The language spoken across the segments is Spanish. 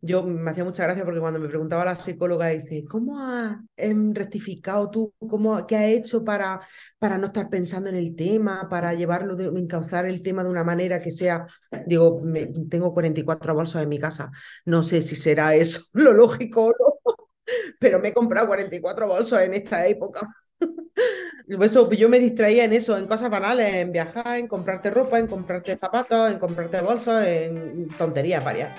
yo me hacía mucha gracia porque cuando me preguntaba la psicóloga, dice, ¿cómo has em, rectificado tú? ¿Cómo, ¿Qué has hecho para, para no estar pensando en el tema, para llevarlo, de, encauzar el tema de una manera que sea, digo, tengo 44 bolsos en mi casa, no sé si será eso lo lógico o no, pero me he comprado 44 bolsos en esta época. Eso, yo me distraía en eso, en cosas banales, en viajar, en comprarte ropa, en comprarte zapatos, en comprarte bolsos, en tonterías varias.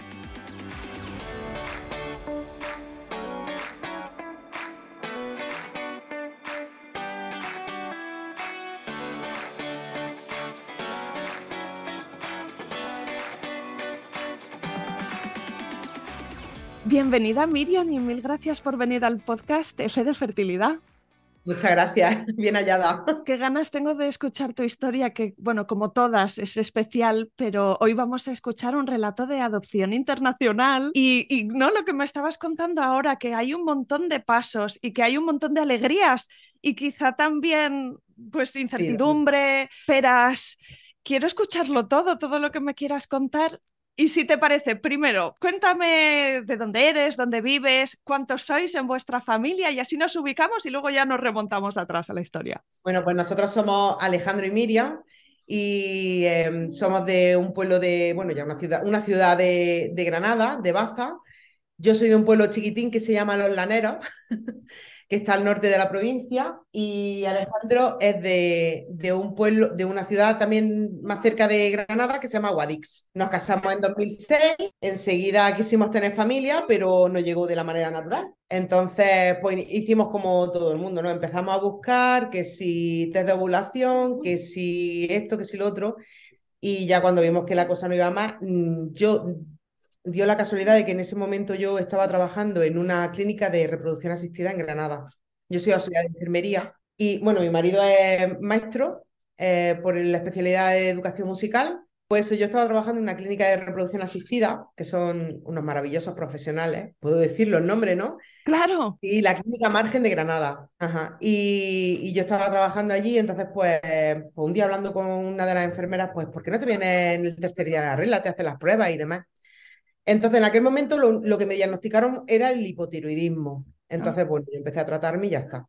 Bienvenida Miriam y mil gracias por venir al podcast F de Fertilidad. Muchas gracias, bien hallada. Qué ganas tengo de escuchar tu historia, que bueno, como todas, es especial, pero hoy vamos a escuchar un relato de adopción internacional y, no lo que me estabas contando ahora, que hay un montón de pasos y que hay un montón de alegrías y quizá también pues incertidumbre, esperas. Quiero escucharlo todo, todo lo que me quieras contar y si te parece, primero, cuéntame de dónde eres, dónde vives, cuántos sois en vuestra familia y así nos ubicamos y luego ya nos remontamos atrás a la historia. Bueno, pues nosotros somos Alejandro y Miriam y em, somos de un pueblo de, bueno, ya una ciudad, una ciudad de, de Granada, de Baza. Yo soy de un pueblo chiquitín que se llama Los Laneros. que está al norte de la provincia, y Alejandro es de, de, un pueblo, de una ciudad también más cerca de Granada que se llama Guadix. Nos casamos en 2006, enseguida quisimos tener familia, pero no llegó de la manera natural. Entonces, pues hicimos como todo el mundo, ¿no? Empezamos a buscar que si test de ovulación, que si esto, que si lo otro, y ya cuando vimos que la cosa no iba más, mm, yo dio la casualidad de que en ese momento yo estaba trabajando en una clínica de reproducción asistida en Granada. Yo soy auxiliar de enfermería y, bueno, mi marido es maestro eh, por la especialidad de educación musical. Pues yo estaba trabajando en una clínica de reproducción asistida, que son unos maravillosos profesionales, puedo decirlo el nombre, ¿no? Claro. Y la clínica Margen de Granada. Ajá. Y, yo estaba trabajando allí, entonces pues, pues, un día hablando con una de las enfermeras, pues, ¿por qué no te vienes en el tercer día de la regla? Te haces las pruebas y demás. Entonces, en aquel momento lo, que me diagnosticaron era el hipotiroidismo. Entonces, bueno, yo empecé a tratarme y ya está.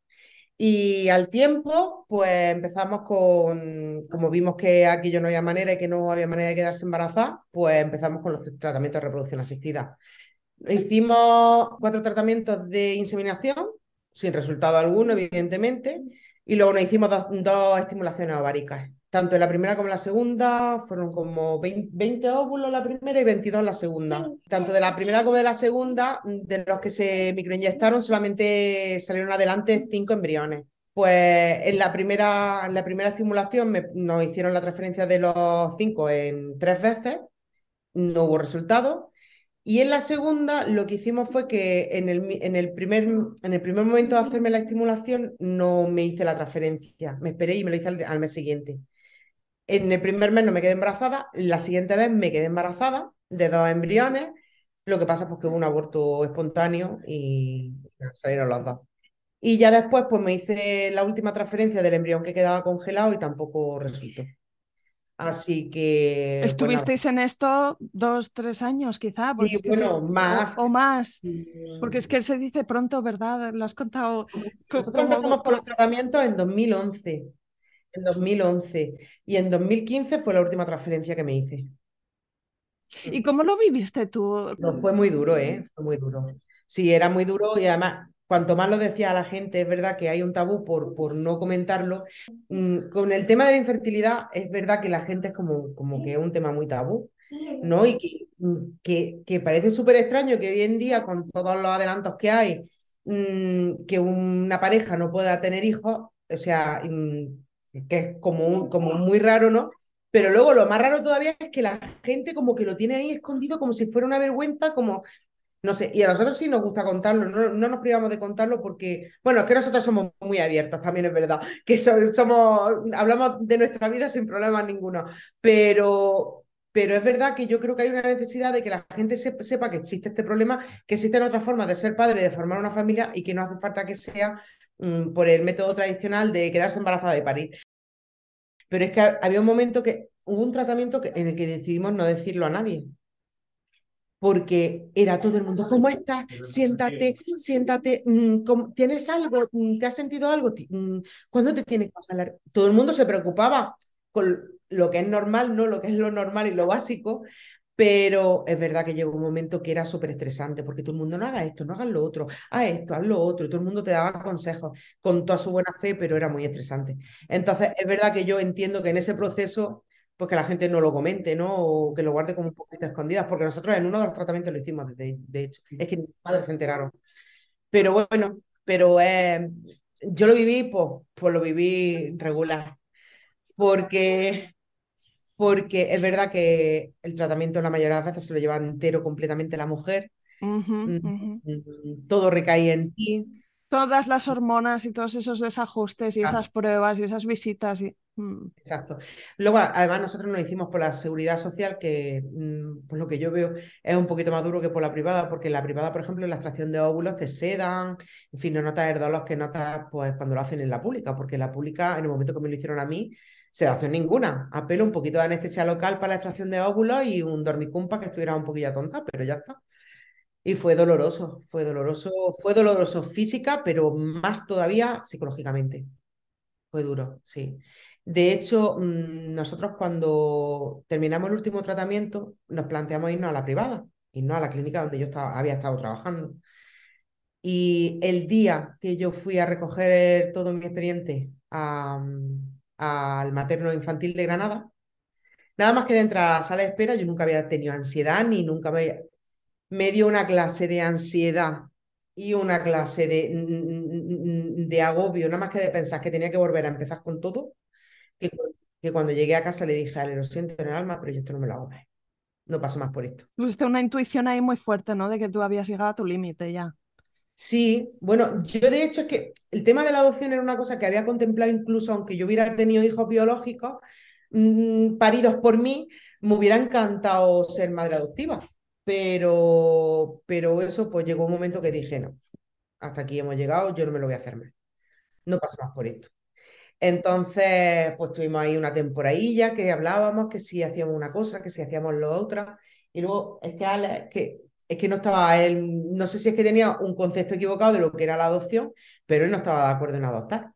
Y al tiempo, pues empezamos con, como vimos que aquí yo no había manera y que no había manera de quedarse embarazada, pues empezamos con los tratamientos de reproducción asistida. Hicimos cuatro tratamientos de inseminación, sin resultado alguno, evidentemente, y luego nos hicimos dos, dos estimulaciones ováricas. Tanto en la primera como en la segunda fueron como 20, óvulos la primera y 22 la segunda. Tanto de la primera como de la segunda, de los que se microinyectaron, solamente salieron adelante cinco embriones. Pues en la primera, en la primera estimulación nos hicieron la transferencia de los cinco en tres veces, no hubo resultado. Y en la segunda lo que hicimos fue que en el, en el, primer, en el primer momento de hacerme la estimulación no me hice la transferencia, me esperé y me lo hice al, mes siguiente. En el primer mes no me quedé embarazada, la siguiente vez me quedé embarazada de dos embriones, lo que pasa es pues, que hubo un aborto espontáneo y salieron los dos. Y ya después pues me hice la última transferencia del embrión que quedaba congelado y tampoco resultó. Así que. Pues ¿Estuvisteis en esto dos, tres años, quizá? Sí, bueno, más. O, más. Porque es que se dice pronto, ¿verdad? Lo has contado. Nosotros empezamos con los tratamientos en 2011. En 2011. Y en 2015 fue la última transferencia que me hice. ¿Y cómo lo viviste tú? No, fue muy duro, ¿eh? Fue muy duro. Sí, era muy duro y además cuanto más lo decía a la gente, es verdad que hay un tabú por, por no comentarlo. Mm, con el tema de la infertilidad, es verdad que la gente es como, como que es un tema muy tabú, ¿no? Y que, mm, que, que parece súper extraño que hoy en día, con todos los adelantos que hay, mm, que una pareja no pueda tener hijos, o sea, que es como, como muy raro, ¿no? Pero luego lo más raro todavía es que la gente como que lo tiene ahí escondido como si fuera una vergüenza, como no sé, y a nosotros sí nos gusta contarlo, no, no, nos privamos de contarlo porque, bueno, es que nosotros somos muy abiertos, también es verdad, que somos, hablamos de nuestra vida sin problemas ninguno, pero, pero es verdad que yo creo que hay una necesidad de que la gente sepa que existe este problema, que existen otras formas de ser padre, de formar una familia y que no hace falta que sea mm, por el método tradicional de quedarse embarazada de parir. Pero es que había un momento que hubo un tratamiento en el que decidimos no decirlo a nadie porque era todo el mundo, ¿cómo estás? Siéntate, siéntate, mm, ¿tienes algo? Mm, ¿Te has sentido algo? ¿Cuándo te tienes que hablar? Todo el mundo se preocupaba con lo que es normal, no lo que es lo normal y lo básico, pero es verdad que llegó un momento que era súper estresante, porque todo el mundo no haga esto, no haga lo otro, haz esto, haz lo otro, y todo el mundo te daba consejos con toda su buena fe, pero era muy estresante. Entonces, es verdad que yo entiendo que en ese proceso pues que la gente no lo comente, ¿no? O que lo guarde como un poquito escondidas, porque nosotros en uno de los tratamientos lo hicimos, de, de hecho. Es que mis padres se enteraron. Pero bueno, pero eh, yo lo viví, pues, pues lo viví regular. Porque, porque es verdad que el tratamiento la mayoría de las veces se lo lleva entero completamente la mujer. Mm, mm, todo recae en ti. Todas las hormonas y todos esos desajustes y esas pruebas y esas visitas. Y... Mm. Exacto. Luego, además, nosotros nos hicimos por la seguridad social, que mm, por lo que yo veo es un poquito más duro que por la privada, porque en la privada, por ejemplo, en la extracción de óvulos te sedan, en fin, no notas el dolor que notas pues, cuando lo hacen en la pública, porque en la pública, en el momento que me lo hicieron a mí, sedación ninguna. Apelo un poquito de anestesia local para la extracción de óvulos y un dormicumpa que estuviera un poquillo tonta, pero ya está. Y fue doloroso, fue doloroso, fue doloroso física, pero más todavía psicológicamente. Fue duro, sí. De hecho, mm, nosotros cuando terminamos el último tratamiento nos planteamos irnos a la privada, irnos a la clínica donde yo estaba, había estado trabajando. Y el día que yo fui a recoger todo mi expediente mm, al materno infantil de Granada, nada más que de entrar a la sala de espera, yo nunca había tenido ansiedad ni nunca me, me dio una clase de ansiedad y una clase de, de agobio, nada más que de pensar que tenía que volver a empezar con todo que, cuando llegué a casa le dije, Ale, lo siento en el alma, pero yo esto no me lo hago más. No paso más por esto. Tuviste una intuición ahí muy fuerte, ¿no? De que tú habías llegado a tu límite ya. Sí, bueno, yo de hecho es que el tema de la adopción era una cosa que había contemplado incluso aunque yo hubiera tenido hijos biológicos mm, paridos por mí, me hubiera encantado ser madre adoptiva. Pero, pero eso pues llegó un momento que dije, no, hasta aquí hemos llegado, yo no me lo voy a hacer más. No paso más por esto. Entonces, pues tuvimos ahí una temporadilla que hablábamos, que si hacíamos una cosa, que si hacíamos lo otra. Y luego es que Alex, que, es que no estaba él, no sé si es que tenía un concepto equivocado de lo que era la adopción, pero él no estaba de acuerdo en adoptar.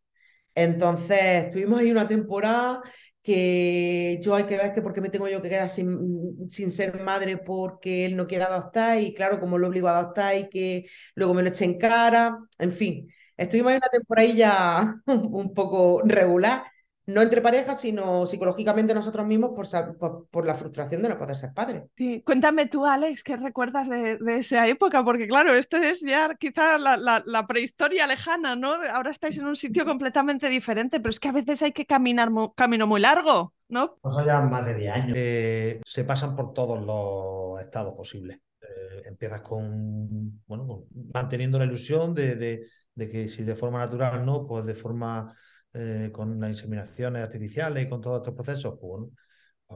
Entonces, tuvimos ahí una temporada que yo hay que ver que por qué me tengo yo que quedar sin, sin ser madre porque él no quiere adoptar y claro, como lo obligo a adoptar y que luego me lo eche en cara, en fin. Estuvimos en una temporadilla un poco regular, no entre parejas, sino psicológicamente nosotros mismos por, por, la frustración de no poder ser padres. Sí, cuéntame tú, Alex, ¿qué recuerdas de, esa época? Porque claro, esto es ya quizá la, prehistoria lejana, ¿no? Ahora estáis en un sitio completamente diferente, pero es que a veces hay que caminar camino muy largo, ¿no? Pues ya más de 10 años. Eh, se pasan por todos los estados posibles. Eh, empiezas con, bueno, manteniendo la ilusión de, de, que si de forma natural no, pues de forma eh, con las inseminaciones artificiales y con todos estos procesos, pues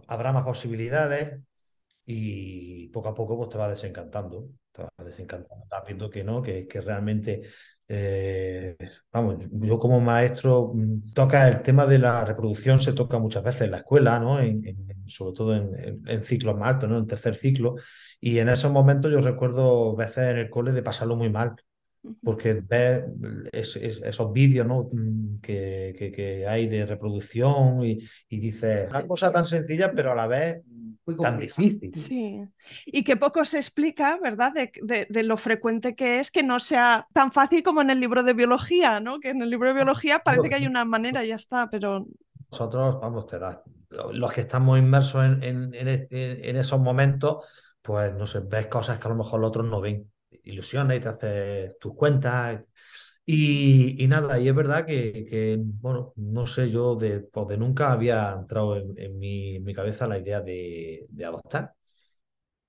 habrá más posibilidades y poco a poco pues te va desencantando, te va desencantando, estás viendo que no, que, que realmente eh, vamos, yo como maestro mm, toca el tema de la reproducción, se toca muchas veces en la escuela, ¿no? sobre todo en, ciclos más altos, ¿no? En tercer ciclo. Y en esos momentos yo recuerdo veces en el cole de pasarlo muy mal, porque ves esos vídeos ¿no? Mm, que, que, hay de reproducción y, y dices, una cosa tan sencilla, pero a la vez tan difícil. Sí, y que poco se explica, ¿verdad?, de, de, lo frecuente que es que no sea tan fácil como en el libro de biología, ¿no? Que en el libro de biología parece que hay una manera y ya está, pero... Nosotros, vamos, te da, los que estamos inmersos en, en, en, esos momentos, pues no sé, ves cosas que a lo mejor los otros no ven, ilusiones y te haces tus cuentas. Y, nada, y es verdad que, bueno, no sé, yo de, pues de nunca había entrado en, en, mi, en cabeza la idea de, adoptar.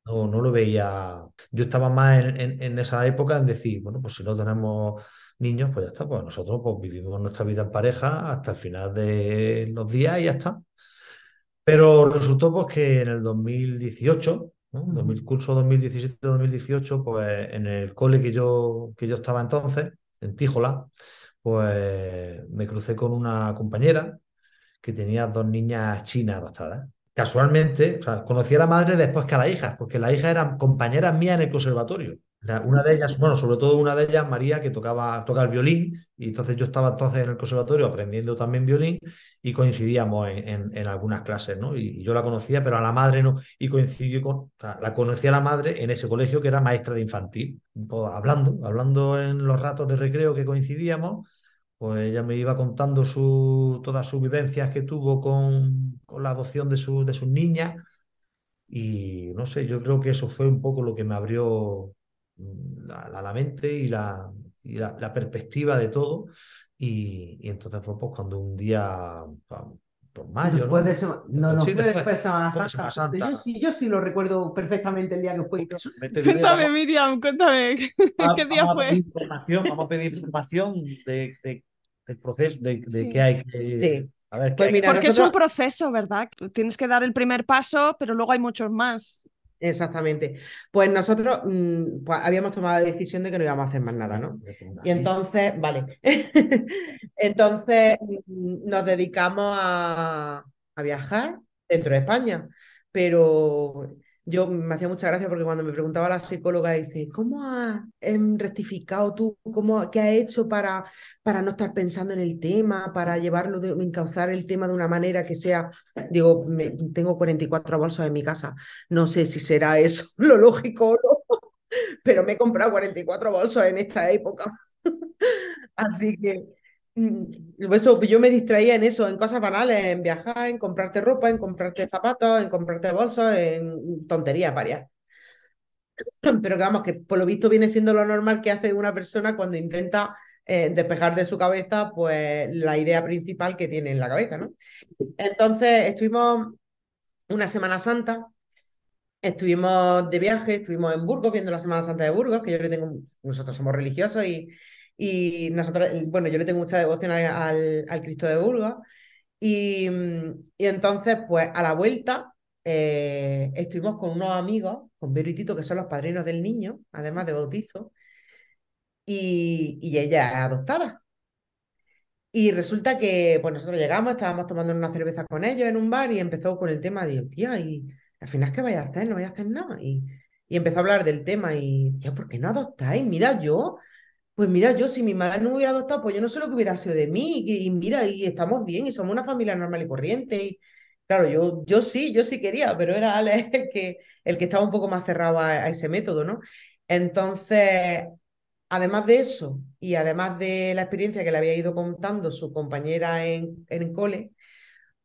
No, no lo veía. Yo estaba más en, en, esa época en decir, bueno, pues si no tenemos niños, pues ya está, pues nosotros pues, vivimos nuestra vida en pareja hasta el final de los días y ya está. Pero resultó pues que en el 2018, ¿no? el curso 2017-2018, pues en el cole que yo, que yo estaba entonces, en Tíjola, pues me crucé con una compañera que tenía dos niñas chinas adoptadas. Casualmente, o sea, conocí a la madre después que a la hija, porque la hija eran compañeras mías en el conservatorio. Una de ellas, bueno, sobre todo una de ellas, María, que tocaba, toca el violín, y entonces yo estaba entonces en el conservatorio aprendiendo también violín y coincidíamos en, en, algunas clases, ¿no? Y, yo la conocía, pero a la madre no, y coincidió con, la conocía a la madre en ese colegio que era maestra de infantil, hablando, hablando en los ratos de recreo que coincidíamos, pues ella me iba contando su, todas sus vivencias que tuvo con, con la adopción de, su, de sus niñas, y no sé, yo creo que eso fue un poco lo que me abrió la, la, mente y, la, y la, la, perspectiva de todo. Y, y, entonces fue pues cuando un día, por mayo, ¿no? De no, no, sí, fue después de Semana Santa. Santa. Yo, sí, yo sí lo recuerdo perfectamente el día que fue. Cuéntame, Miriam, cuéntame, ¿qué día vamos fue? A pedir información, vamos a pedir información de, de del proceso, de, de sí. qué hay que... Sí. A ver, pues mira, Porque nosotros... es un proceso, ¿verdad? Tienes que dar el primer paso, pero luego hay muchos más. Exactamente. Pues nosotros mmm, pues habíamos tomado la decisión de que no íbamos a hacer más nada, ¿no? Y entonces, vale. entonces mm, nos dedicamos a, a, viajar dentro de España. Pero yo me hacía mucha gracia porque cuando me preguntaba la psicóloga, dice, ¿cómo has rectificado tú? ¿Cómo, ¿Qué has hecho para, para no estar pensando en el tema, para llevarlo, de, encauzar el tema de una manera que sea, digo, me, tengo 44 bolsos en mi casa, no sé si será eso lo lógico o no, pero me he comprado 44 bolsos en esta época. Así que eso, yo me distraía en eso, en cosas banales, en viajar, en comprarte ropa, en comprarte zapatos, en comprarte bolsos, en tonterías varias. Pero que vamos, que por lo visto viene siendo lo normal que hace una persona cuando intenta eh, despejar de su cabeza pues la idea principal que tiene en la cabeza, ¿no? Entonces estuvimos una Semana Santa, estuvimos de viaje, estuvimos en Burgos viendo la Semana Santa de Burgos, que yo que tengo, nosotros somos religiosos y y nosotros, bueno, yo le tengo mucha devoción al, al Cristo de Burgos. Y, y, entonces, pues a la vuelta, eh, estuvimos con unos amigos, con Vero y Tito, que son los padrinos del niño, además de bautizo, y, y ella es adoptada. Y resulta que pues nosotros llegamos, estábamos tomando una cerveza con ellos en un bar y empezó con el tema de, tía, y al final, ¿qué vais a hacer? No vais a hacer nada. Y, y empezó a hablar del tema y, tía, ¿por qué no adoptáis? Mira, yo pues mira, yo si mi madre no me hubiera adoptado, pues yo no sé lo que hubiera sido de mí. Y, mira, y estamos bien, y somos una familia normal y corriente. Y claro, yo, yo sí, yo sí quería, pero era Alex el que, el que estaba un poco más cerrado a, ese método, ¿no? Entonces, además de eso, y además de la experiencia que le había ido contando su compañera en, en cole,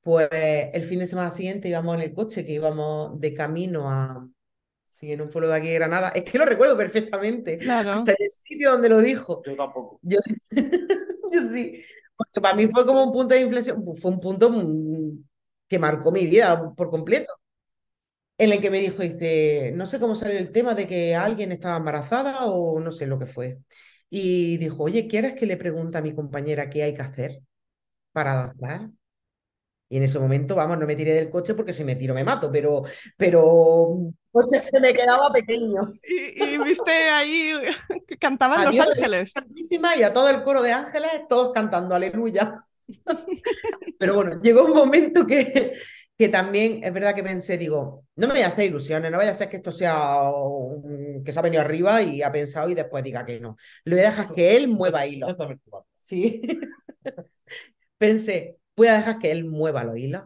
pues el fin de semana siguiente íbamos en el coche, que íbamos de camino a, Sí, en un pueblo de aquí de Granada. Es que lo recuerdo perfectamente. Claro. Hasta el sitio donde lo dijo. Yo tampoco. Yo sí. Yo sí. Porque para mí fue como un punto de inflexión. Fue un punto que marcó mi vida por completo. en el que me dijo, dice, no sé cómo salió el tema de que alguien estaba embarazada o no sé lo que fue. Y dijo, oye, ¿quieres que le pregunte a mi compañera qué hay que hacer para adoptar? Y en ese momento, vamos, no me tiré del coche porque si me tiro me mato, pero, pero coche se me quedaba pequeño. Y, y viste ahí que cantaban los ángeles. Santísima, y a todo el coro de ángeles, todos cantando aleluya. Pero bueno, llegó un momento que, que también es verdad que pensé, digo, no me voy a hacer ilusiones, no vaya a ser que esto sea un- que se ha venido arriba y ha pensado y después diga que no. Le voy a dejar que él mueva hilos. Sí. Pensé, voy a dejar que él mueva los hilos.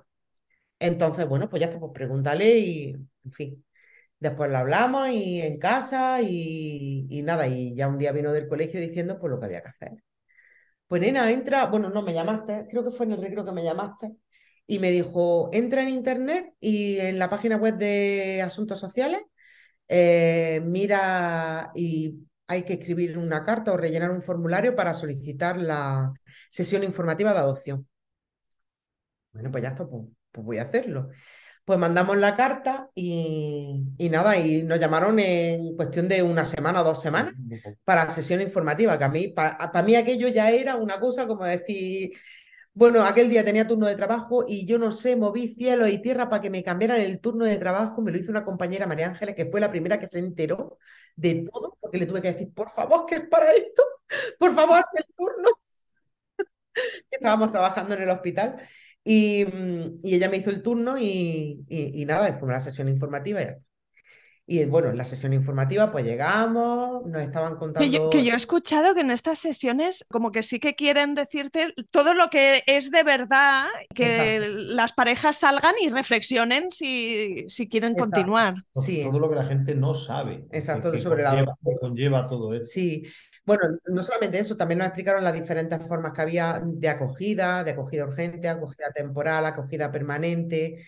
Entonces, bueno, pues ya está, pues pregúntale y, en fin. Después lo hablamos y en casa y, y nada, y ya un día vino del colegio diciendo pues lo que había que hacer. Pues nena, entra, bueno, no me llamaste, creo que fue en el recreo que me llamaste, y me dijo, entra en internet y en la página web de Asuntos Sociales, eh, mira y hay que escribir una carta o rellenar un formulario para solicitar la sesión informativa de adopción. Bueno, pues ya está, pues, pues voy a hacerlo. Pues mandamos la carta y, y nada, y nos llamaron en cuestión de una semana o dos semanas para sesión informativa, que a mí, para mí aquello ya era una cosa como decir, bueno, aquel día tenía turno de trabajo y yo no sé, moví cielo y tierra para que me cambiaran el turno de trabajo, me lo hizo una compañera María Ángeles, que fue la primera que se enteró de todo, porque le tuve que decir, por favor, que es para esto, por favor, el turno, que estábamos trabajando en el hospital. Y, mm, y ella me hizo el turno y, y, y nada, fue una sesión informativa. ya. Y bueno, en la sesión informativa pues llegamos, nos estaban Que contando... yo, que yo he escuchado que en estas sesiones como que sí que quieren decirte todo lo que es de verdad, que Exacto. las parejas salgan y reflexionen si, si quieren Exacto. continuar. Sí. Todo lo que la gente no sabe. Exacto, que, que sobre la que conlleva todo esto. Sí, bueno, no solamente eso, también nos explicaron las diferentes formas que había de acogida, de acogida urgente, acogida temporal, acogida permanente,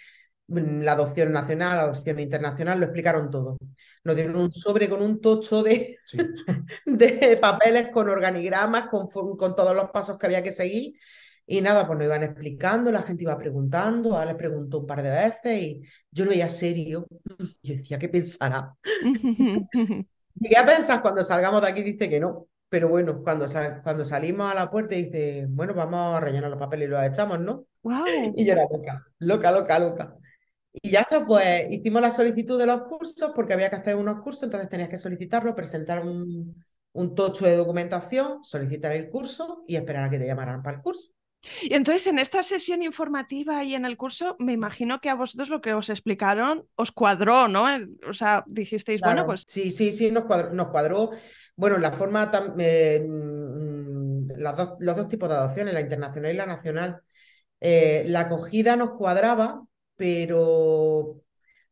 mm, la adopción nacional, la adopción internacional, lo explicaron todo. Nos dieron un sobre con un tocho de, Sí. de papeles con organigramas, con, con todos los pasos que había que seguir. Y nada, pues nos iban explicando, la gente iba preguntando, ahora les preguntó un par de veces y yo lo veía serio. Yo decía, ¿qué pensará? Llegué a pensar cuando salgamos de aquí, dice que no. Pero bueno, cuando, sal- cuando salimos a la puerta dice, bueno, vamos a rellenar los papeles y los echamos, ¿no? Wow. Y yo era loca, loca, loca, loca. Y ya está, pues hicimos la solicitud de los cursos porque había que hacer unos cursos, entonces tenías que solicitarlo, presentar un, un tocho de documentación, solicitar el curso y esperar a que te llamaran para el curso. Y entonces en esta sesión informativa y en el curso, me imagino que a vosotros lo que os explicaron os cuadró, ¿no? O sea, dijisteis, bueno, pues sí, sí, sí, nos cuadró, nos cuadró. Bueno, la forma, tam- eh, mm, las dos, los dos tipos de adopciones, la internacional y la nacional. Eh, la acogida nos cuadraba, pero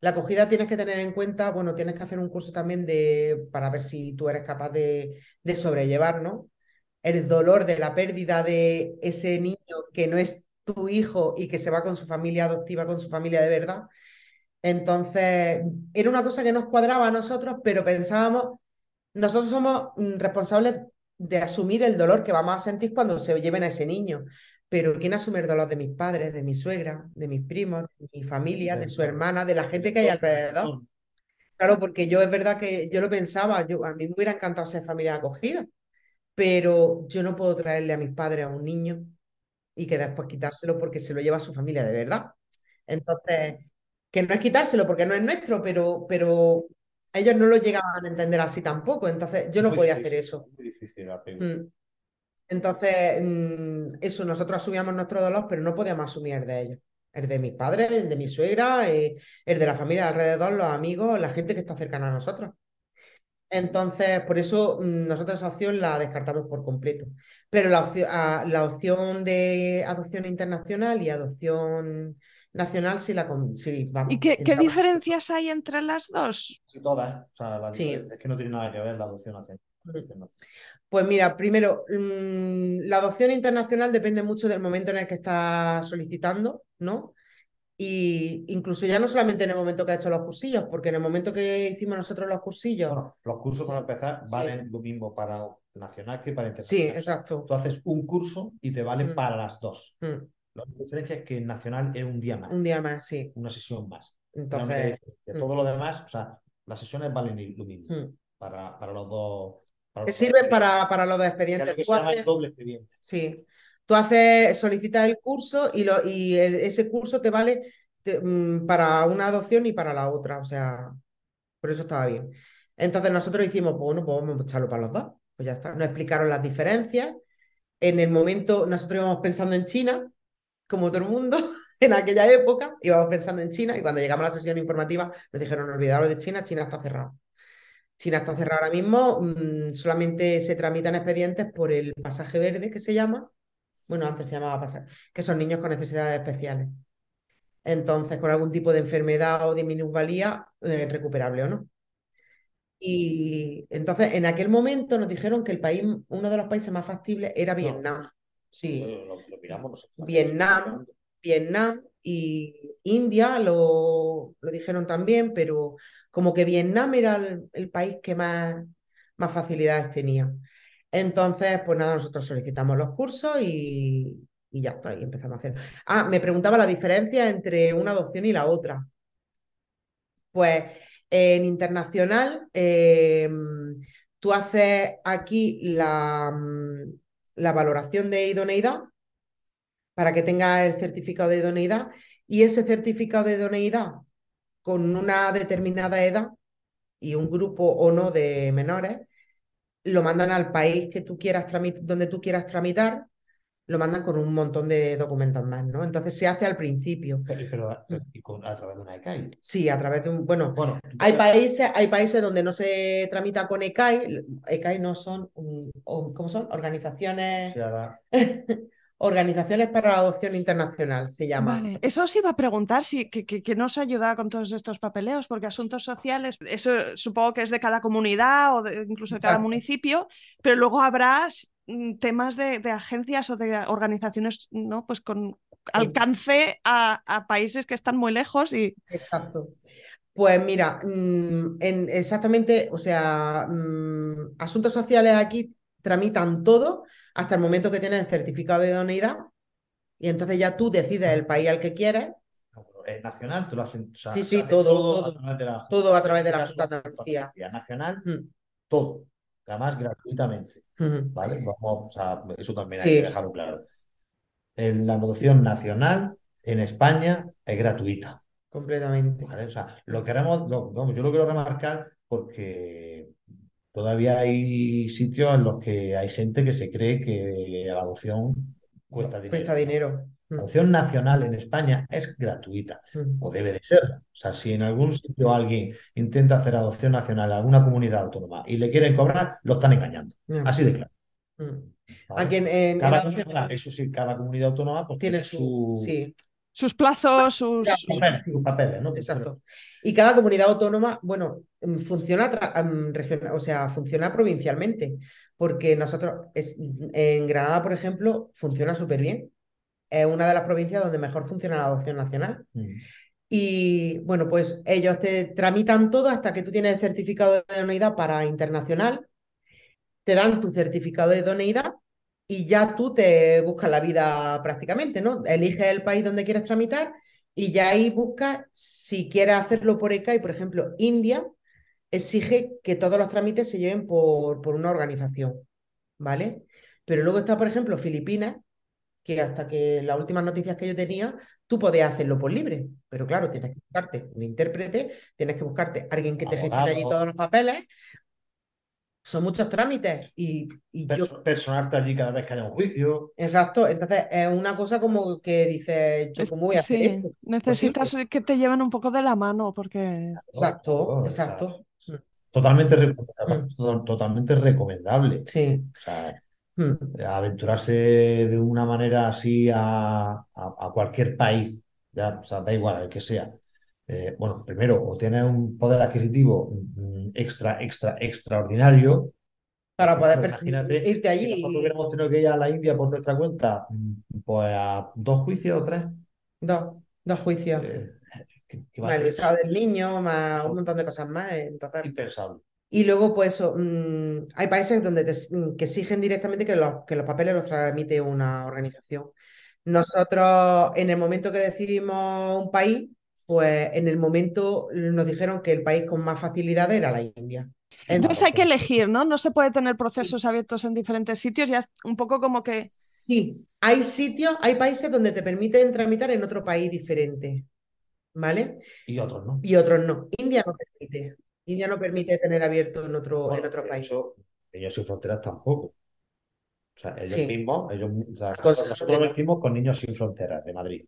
la acogida tienes que tener en cuenta, bueno, tienes que hacer un curso también de, para ver si tú eres capaz de, de sobrellevar, ¿no? El dolor de la pérdida de ese niño que no es tu hijo y que se va con su familia adoptiva, con su familia de verdad. Entonces, era una cosa que nos cuadraba a nosotros, pero pensábamos, nosotros somos mm, responsables de asumir el dolor que vamos a sentir cuando se lleven a ese niño. Pero ¿quién asume el dolor de mis padres, de mi suegra, de mis primos, de mi familia, de su hermana, de la gente que hay alrededor? Claro, porque yo es verdad que yo lo pensaba, yo, a mí me hubiera encantado ser familia acogida, pero yo no puedo traerle a mis padres a un niño y que después quitárselo porque se lo lleva a su familia de verdad. Entonces, que no es quitárselo porque no es nuestro, pero, pero ellos no lo llegaban a entender así tampoco, entonces yo no Muy podía difícil, hacer eso. muy difícil. Mm. Entonces, mm, eso, nosotros asumíamos nuestro dolor, pero no podíamos asumir el de ellos. El de mis padres, el de mi suegra, eh, el de la familia de alrededor, los amigos, la gente que está cercana a nosotros. Entonces, por eso mm, nosotros esa opción la descartamos por completo. Pero la opción, a- la opción de adopción internacional y adopción nacional sí la sí, vamos, ¿y qué, qué diferencias hay entre las dos? Sí, todas, ¿eh? O sea, la Sí. diferencia es que no tiene nada que ver la adopción nacional. Pues mira, primero, mm, la adopción internacional depende mucho del momento en el que estás solicitando, ¿no? Y incluso ya no solamente en el momento que has hecho los cursillos, porque en el momento que hicimos nosotros los cursillos, Bueno, los cursos para empezar Sí. valen lo mismo para nacional que para sí, internacional. exacto. Tú haces un curso y te vale Mm. para las dos. Mm, La diferencia es que en nacional es un día más, Un día más, sí. una sesión más. Entonces, De mm. todo lo demás, o sea, las sesiones valen lo mismo mm. para, para los dos. para los sirve expedientes. para, para los dos expedientes. Tú haces- doble expediente. Sí. Tú haces, solicitas el curso y, lo, y ese curso te vale mm, para una adopción y para la otra. O sea, por eso estaba bien. Entonces nosotros hicimos, pues bueno, pues vamos a echarlo para los dos. Pues ya está. Nos explicaron las diferencias. En el momento, nosotros íbamos pensando en China, como todo el mundo, en aquella época, íbamos pensando en China y cuando llegamos a la sesión informativa nos dijeron, olvidaros de China, China está cerrado. China está cerrada ahora mismo, mm, solamente se tramitan expedientes por el pasaje verde que se llama, bueno, antes se llamaba pasaje, que son niños con necesidades especiales. Entonces, con algún tipo de enfermedad o de minusvalía, eh, recuperable o no. Y entonces, en aquel momento nos dijeron que el país, uno de los países más factibles era Vietnam. Sí. Lo, lo- lo miramos nosotros. Vietnam. Vietnam y India lo, lo dijeron también, pero como que Vietnam era el, el país que más, más facilidades tenía. Entonces, pues nada, nosotros solicitamos los cursos y, ya está, y empezamos a hacer. Ah, me preguntaba la diferencia entre una adopción y la otra. Pues en internacional, eh, tú haces aquí la, la valoración de idoneidad para que tenga el certificado de idoneidad y ese certificado de idoneidad con una determinada edad y un grupo o no de menores, lo mandan al país que tú quieras tramitar, donde tú quieras tramitar, lo mandan con un montón de documentos más, ¿no? Entonces se hace al principio. Pero, con- a través de una ECAI. Sí, a través de un, bueno, Bueno, hay países, hay países donde no se tramita con ECAI, ECAI no son, mm, o- ¿cómo son? Organizaciones, sea, organizaciones para la adopción internacional, se llama. Vale, eso os iba a preguntar si que, que, que nos ayuda con todos estos papeleos, porque asuntos sociales, eso supongo que es de cada comunidad o de- incluso de cada municipio, pero luego habrá mm, temas de, de agencias o de organizaciones, ¿no? Pues con alcance a, a países que están muy lejos y Exacto. Pues mira, mm, en exactamente, o sea, mm, asuntos sociales aquí tramitan todo hasta el momento que tienes el certificado de idoneidad y entonces ya tú decides el país al que quieres, es nacional, tú lo haces. o sea, Sí, sí, hace todo, a través de la todo a través de la Junta de Andalucía. Nacional, Mm, todo. Además, gratuitamente. ¿Vale? Vamos, o sea, eso también Sí. hay que dejarlo claro. En la adopción nacional en España es gratuita. Completamente. ¿vale? O sea, lo queremos, lo- vamos, yo lo quiero remarcar porque todavía hay sitios en los que hay gente que se cree que la adopción cuesta dinero. Cuesta dinero. La Mm, adopción nacional en España es gratuita, mm. o debe de ser. O sea, si en algún sitio alguien intenta hacer adopción nacional en alguna comunidad autónoma y le quieren cobrar, lo están engañando. Así de claro. Mm. en, Cada comunidad- eso sí, cada comunidad autónoma pues, tiene su, sí, sus plazos, sus... Papeles, sus papeles, ¿no? Exacto. Y cada comunidad autónoma, bueno, mm, funciona, mm, regional, o sea, funciona provincialmente, porque nosotros, es, en Granada, por ejemplo, funciona súper bien. Es una de las provincias donde mejor funciona la adopción nacional. Mm. Y bueno, pues ellos te tramitan todo hasta que tú tienes el certificado de idoneidad para internacional, te dan tu certificado de idoneidad y ya tú te buscas la vida prácticamente, ¿no? Eliges el país donde quieres tramitar y ya ahí buscas si quieres hacerlo por ECA y, por ejemplo, India exige que todos los trámites se lleven por, por una organización, ¿vale? Pero luego está, por ejemplo, Filipinas, que hasta que las últimas noticias que yo tenía, tú podías hacerlo por libre, pero claro, tienes que buscarte un intérprete, tienes que buscarte alguien que te gestione allí todos los papeles. Son muchos trámites y, y yo, Perso- personarte allí cada vez que haya un juicio. exacto, entonces es una cosa como que dices, yo cómo voy a hacer sí, esto. necesitas que te lleven un poco de la mano porque... Exacto, exacto. Totalmente, recomendable, to- totalmente recomendable. Sí. O sea, Mm. aventurarse de una manera así a, a- a cualquier país, ya, o sea, da igual el que sea. Eh, bueno, primero, o tienes un poder adquisitivo mm, extra, extra, extraordinario. Para poder imagínate, irte allí si nosotros hubiéramos tenido que ir a la India por nuestra cuenta, mm, pues a dos juicios o tres. Dos, dos juicios. eh, Más el visado del niño, más un montón de cosas más. eh, Entonces, impensable. y luego, pues eso, mm, hay países donde te, que exigen directamente que los, que los papeles los tramite una organización. Nosotros, en el momento que decidimos un país, pues en el momento nos dijeron que el país con más facilidad era la India. Entonces hay que elegir, ¿no? No se puede tener procesos abiertos en diferentes sitios, ya es un poco como que... Sí, hay sitios, hay países donde te permiten tramitar en otro país diferente, ¿vale? Y otros no. Y otros no. India no permite. India no permite tener abierto en otro, en otro país. ellos sin fronteras tampoco. O sea, ellos mismos, ellos, nosotros lo decimos con Niños sin Fronteras de Madrid.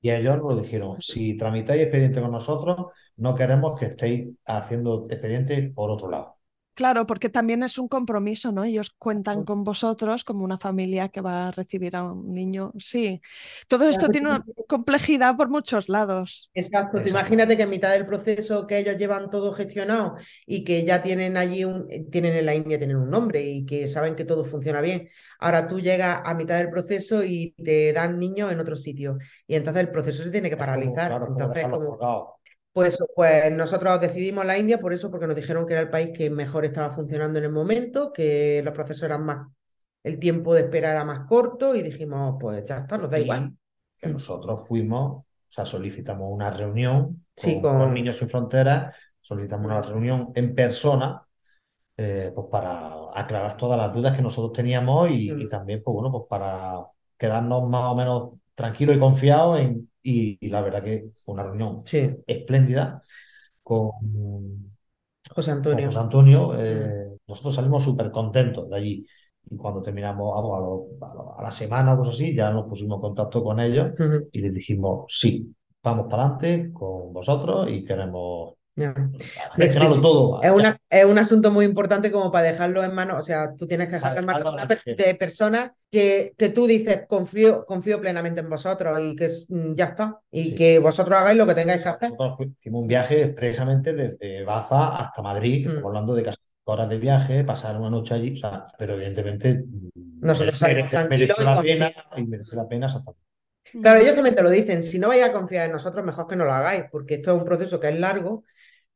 Y ellos nos dijeron, si tramitáis expediente con nosotros, no queremos que estéis haciendo expediente por otro lado. Claro, porque también es un compromiso, ¿no? Ellos cuentan con vosotros como una familia que va a recibir a un niño. Sí, todo esto tiene una complejidad por muchos lados. Exacto, imagínate que en mitad del proceso que ellos llevan todo gestionado y que ya tienen allí un, tienen en la India tienen un nombre y que saben que todo funciona bien. Ahora tú llegas a mitad del proceso y te dan niños en otro sitio y entonces el proceso se tiene que paralizar. entonces, como, pues, pues nosotros decidimos la India por eso, porque nos dijeron que era el país que mejor estaba funcionando en el momento, que los procesos eran más, el tiempo de espera era más corto y dijimos, pues ya está, nos da igual. Que nosotros fuimos, o sea, solicitamos una reunión con, Niños Sin Fronteras, solicitamos una reunión en persona eh, pues para aclarar todas las dudas que nosotros teníamos y, y, también, pues bueno, pues para quedarnos más o menos tranquilos y confiados en y, la verdad que fue una reunión espléndida con José Antonio. José Antonio eh, nosotros salimos súper contentos de allí. Y cuando terminamos a, la semana o cosas así, ya nos pusimos en contacto con ellos y les dijimos, sí, vamos para adelante con vosotros y queremos todo. Es, una, es, un asunto muy importante como para dejarlo en manos, o sea, tú tienes que dejarlo en manos de, personas que, que tú dices, confío, confío plenamente en vosotros y que mm, ya está, y que vosotros hagáis lo que tengáis que hacer. hicimos un viaje precisamente desde Baza hasta Madrid, mm. hablando de casi horas de viaje, pasar una noche allí, o sea, pero evidentemente mm, nosotros salimos tranquilos y la pena, y merece la pena Claro, ellos también te lo dicen, si no vais a confiar en nosotros, mejor que no lo hagáis, porque esto es un proceso que es largo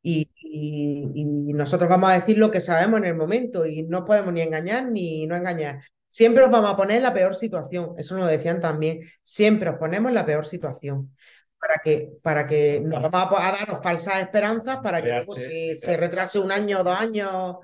y, nosotros vamos a decir lo que sabemos en el momento y no podemos ni engañar ni no engañar. Siempre os vamos a poner en la peor situación, eso nos decían también, siempre os ponemos en la peor situación para que, para que nos vamos a, darnos falsas esperanzas para que luego si se retrase un año o dos años,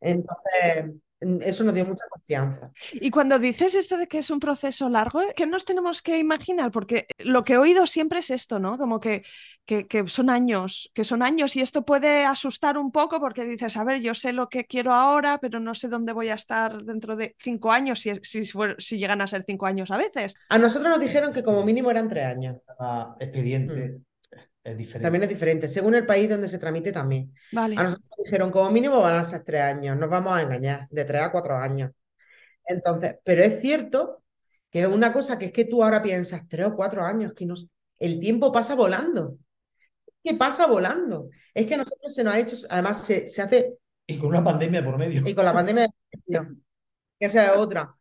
entonces eso nos dio mucha confianza. Y cuando dices esto de que es un proceso largo, ¿qué nos tenemos que imaginar? Porque lo que he oído siempre es esto, ¿no? Como que, que, son años, que son años y esto puede asustar un poco porque dices, a ver, yo sé lo que quiero ahora, pero no sé dónde voy a estar dentro de cinco años, si, si, si llegan a ser cinco años a veces. A nosotros nos dijeron que como mínimo eran tres años. expediente. Mm. También es diferente, según el país donde se tramite también. A nosotros nos dijeron, como mínimo van a ser tres años, nos vamos a engañar, de tres a cuatro años. Entonces, pero es cierto que es una cosa que es que tú ahora piensas, tres o cuatro años, que nos... el tiempo pasa volando. Que pasa volando. Es que a nosotros se nos ha hecho, además se, se hace... Y con una pandemia por medio. Y con la pandemia por medio. Que sea otra.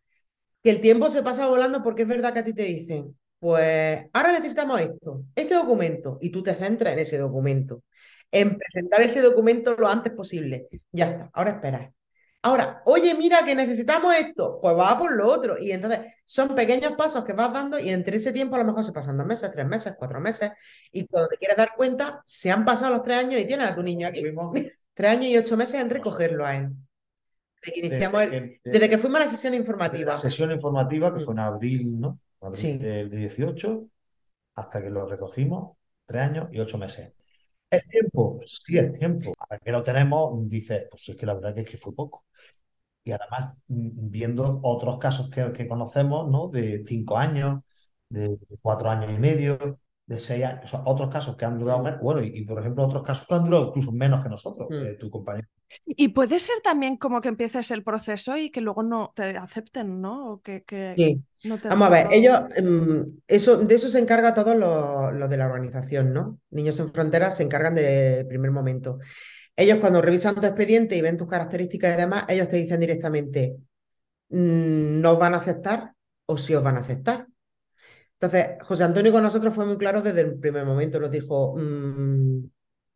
Que el tiempo se pasa volando porque es verdad que a ti te dicen, pues ahora necesitamos esto, este documento, y tú te centras en ese documento, en presentar ese documento lo antes posible. Ya está, ahora espera. Ahora, oye, mira que necesitamos esto, pues va por lo otro. Y entonces son pequeños pasos que vas dando y entre ese tiempo a lo mejor se pasan dos meses, tres meses, cuatro meses. Y cuando te quieres dar cuenta, se han pasado los tres años y tienes a tu niño aquí. tres años y ocho meses en recogerlo a él. Desde que, iniciamos desde que fuimos a la sesión informativa. La sesión informativa que fue en abril, ¿no? Del 18 hasta que lo recogimos, tres años y ocho meses. ¿Es tiempo? Sí, es tiempo. Ahora que lo tenemos, dice, pues es que la verdad es que fue poco. Y además, mm, viendo otros casos que, que conocemos, ¿no? De cinco años, de cuatro años y medio, de seis años, otros casos que han durado menos, bueno, y, por ejemplo otros casos que han durado incluso menos que nosotros, mm. tu compañero. Y puede ser también como que empieces el proceso y que luego no te acepten, ¿no? O que, sí. Vamos a ver, ellos, em, eso, de eso se encarga todo lo, de la organización, ¿no? Niños en Fronteras se encargan de primer momento. Ellos cuando revisan tu expediente y ven tus características y demás, ellos te dicen directamente, mm, ¿no os van a aceptar o si os van a aceptar? Entonces, José Antonio con nosotros fue muy claro desde el primer momento, nos dijo, mm,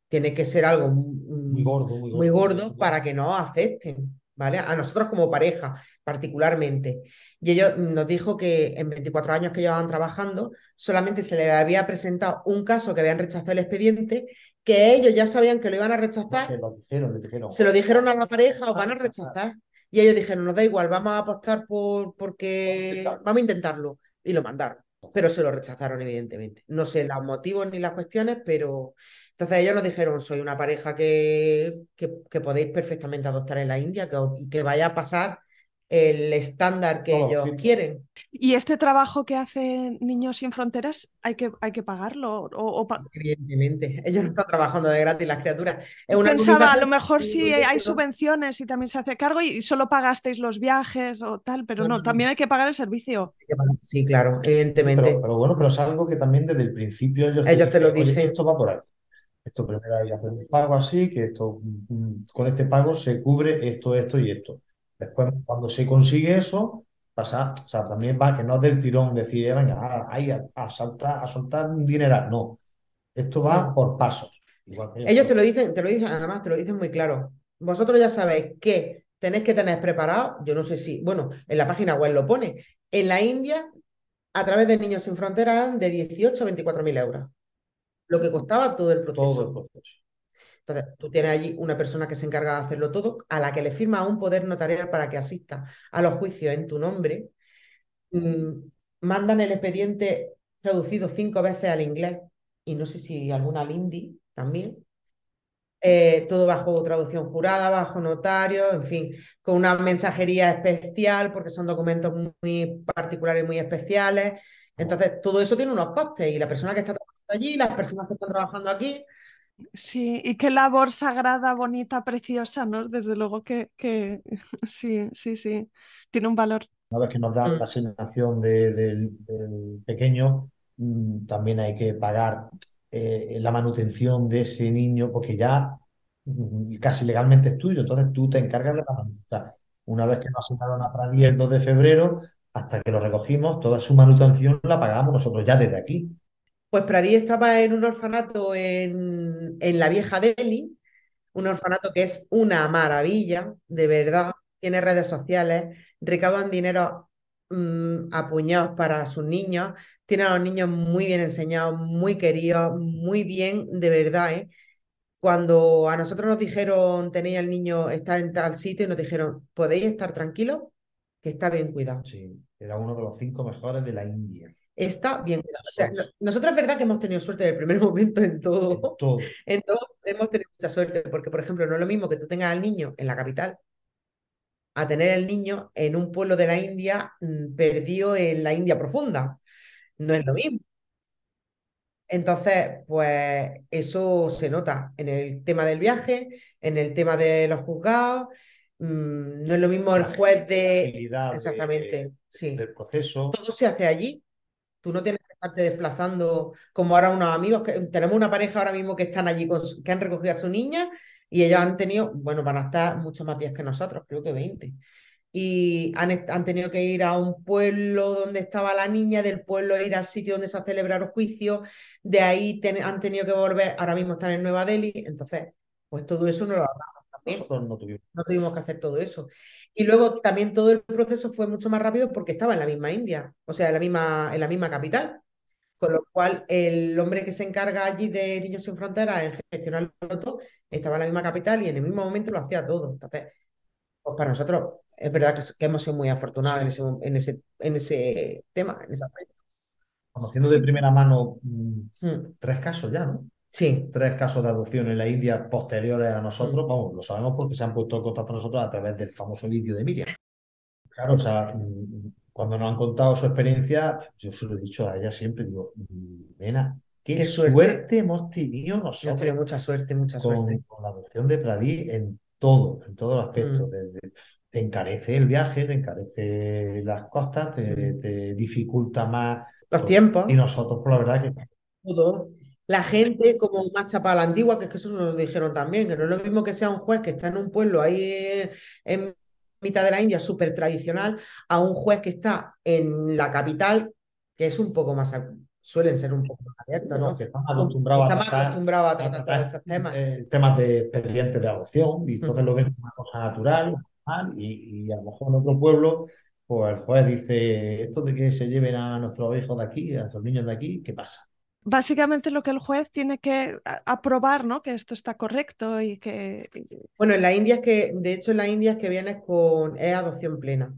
tiene que ser algo muy gordo, muy gordo, para que no acepten, ¿vale? A nosotros como pareja, particularmente. Y ellos nos dijo que en 24 años que llevaban trabajando, solamente se les había presentado un caso que habían rechazado el expediente, que ellos ya sabían que lo iban a rechazar. Se lo dijeron a la pareja, o van a rechazar. Y ellos dijeron, nos da igual, vamos a apostar por porque vamos a intentarlo. Y lo mandaron. Pero se lo rechazaron, evidentemente. No sé los motivos ni las cuestiones, pero entonces ellos nos dijeron, soy una pareja que, que, podéis perfectamente adoptar en la India, que, que vaya a pasar el estándar que ellos quieren. ¿Y este trabajo que hacen Niños Sin Fronteras hay que, hay que pagarlo? O, Evidentemente, ellos no están trabajando de gratis las criaturas. Pensaba, a lo mejor sí hay subvenciones y también se hace cargo y solo pagasteis los viajes o tal, pero no, también hay que pagar el servicio. Sí, claro, evidentemente. Pero, bueno, pero es algo que también desde el principio ellos, te, lo dicen. Esto va por ahí. Esto primero hay que hacer un pago así, que esto mm, con este pago se cubre esto, esto y esto. Después, cuando se consigue eso, pasa, o sea, también va que no es del tirón decir, eh, venga, ahí a, a, saltar, a soltar un dineral. No, esto va por pasos. ellos te lo dicen, te lo dicen, además te lo dicen muy claro. Vosotros ya sabéis que tenéis que tener preparado, yo no sé si, bueno, en la página web lo pone, en la India, a través de Niños Sin Fronteras, de 18 a 24 mil euros. Lo que costaba todo el proceso. Todo el proceso. Entonces, tú tienes allí una persona que se encarga de hacerlo todo, a la que le firma un poder notarial para que asista a los juicios en tu nombre. Mm, mandan el expediente traducido cinco veces al inglés y no sé si alguna al también. Eh, todo bajo traducción jurada, bajo notario, en fin, con una mensajería especial porque son documentos muy particulares muy especiales. Entonces, todo eso tiene unos costes y la persona que está trabajando allí, las personas que están trabajando aquí, Sí, y qué labor sagrada, bonita, preciosa, ¿no? Desde luego que, que sí, sí, sí, tiene un valor. Una vez que nos dan mm. la asignación del pequeño, mm, también hay que pagar eh, la manutención de ese niño, porque ya mm, casi legalmente es tuyo, entonces tú te encargas de la manutención. Una vez que nos asignaron a Pradí el 2 de febrero, hasta que lo recogimos, toda su manutención la pagamos nosotros ya desde aquí. Pues Pradí estaba en un orfanato en, la vieja Delhi, un orfanato que es una maravilla, de verdad, tiene redes sociales, recaudan dinero mm, apuñados para sus niños, tienen a los niños muy bien enseñados, muy queridos, muy bien, de verdad, ¿eh? Cuando a nosotros nos dijeron, tenéis el niño, está en tal sitio, y nos dijeron, podéis estar tranquilos, que está bien cuidado. Sí, era uno de los cinco mejores de la India está bien cuidado. O sea, nosotros es verdad que hemos tenido suerte del primer momento en todo. En todo. hemos tenido mucha suerte, porque, por ejemplo, no es lo mismo que tú tengas al niño en la capital a tener el niño en un pueblo de la India mm, perdido en la India profunda. No es lo mismo. Entonces, pues eso se nota en el tema del viaje, en el tema de los juzgados. Mm, no es lo mismo el juez de... Exactamente, sí. Del proceso. Todo se hace allí Tú no tienes que estarte desplazando como ahora unos amigos, que tenemos una pareja ahora mismo que están allí, que han recogido a su niña y ellos han tenido, bueno, van a estar mucho más días que nosotros, creo que 20. Y han, han tenido que ir a un pueblo donde estaba la niña, del pueblo ir al sitio donde se ha celebrado el juicio, de ahí han tenido que volver, ahora mismo están en Nueva Delhi, entonces, pues todo eso no lo hablamos no tuvimos. que hacer todo eso. Y luego también todo el proceso fue mucho más rápido porque estaba en la misma India, o sea, en la misma, en la misma capital. Con lo cual, el hombre que se encarga allí de Niños Sin Fronteras en gestionarlo todo, estaba en la misma capital y en el mismo momento lo hacía todo. Entonces, pues para nosotros es verdad que, hemos sido muy afortunados en ese, en ese, en ese tema, en ese aspecto. Conociendo de primera mano mm, hmm. tres casos ya, ¿no? Sí. Tres casos de adopción en la India posteriores a nosotros, mm. vamos, lo sabemos porque se han puesto en contacto con nosotros a través del famoso vídeo de Miriam. Claro, o sea, mm, cuando nos han contado su experiencia, yo se lo he dicho a ella siempre, digo, nena, qué, suerte. hemos tenido nosotros. Hemos tenido mucha suerte, mucha suerte. Con la adopción de Pradí en todo, en todo aspecto. Mm. te encarece el viaje, te encarece las costas, te, dificulta más. Los tiempos. Y nosotros, por la verdad, que. Todo la gente como más chapa la antigua, que es que eso nos lo dijeron también, que no es lo mismo que sea un juez que está en un pueblo ahí en mitad de la India, súper tradicional, a un juez que está en la capital, que es un poco más, suelen ser un poco más abiertos, ¿no? Que están acostumbrados a, tratar, acostumbrado a tratar, todos estos temas. Eh, temas de expedientes de adopción, y entonces lo ven como una cosa natural. y, y a lo mejor en otro pueblo, pues el juez dice, esto de que se lleven a nuestros hijos de aquí, a nuestros niños de aquí, ¿qué pasa? Básicamente lo que el juez tiene que aprobar, ¿no? Que esto está correcto y que... Bueno, en la India es que, de hecho, en la India es que vienes con, es adopción plena.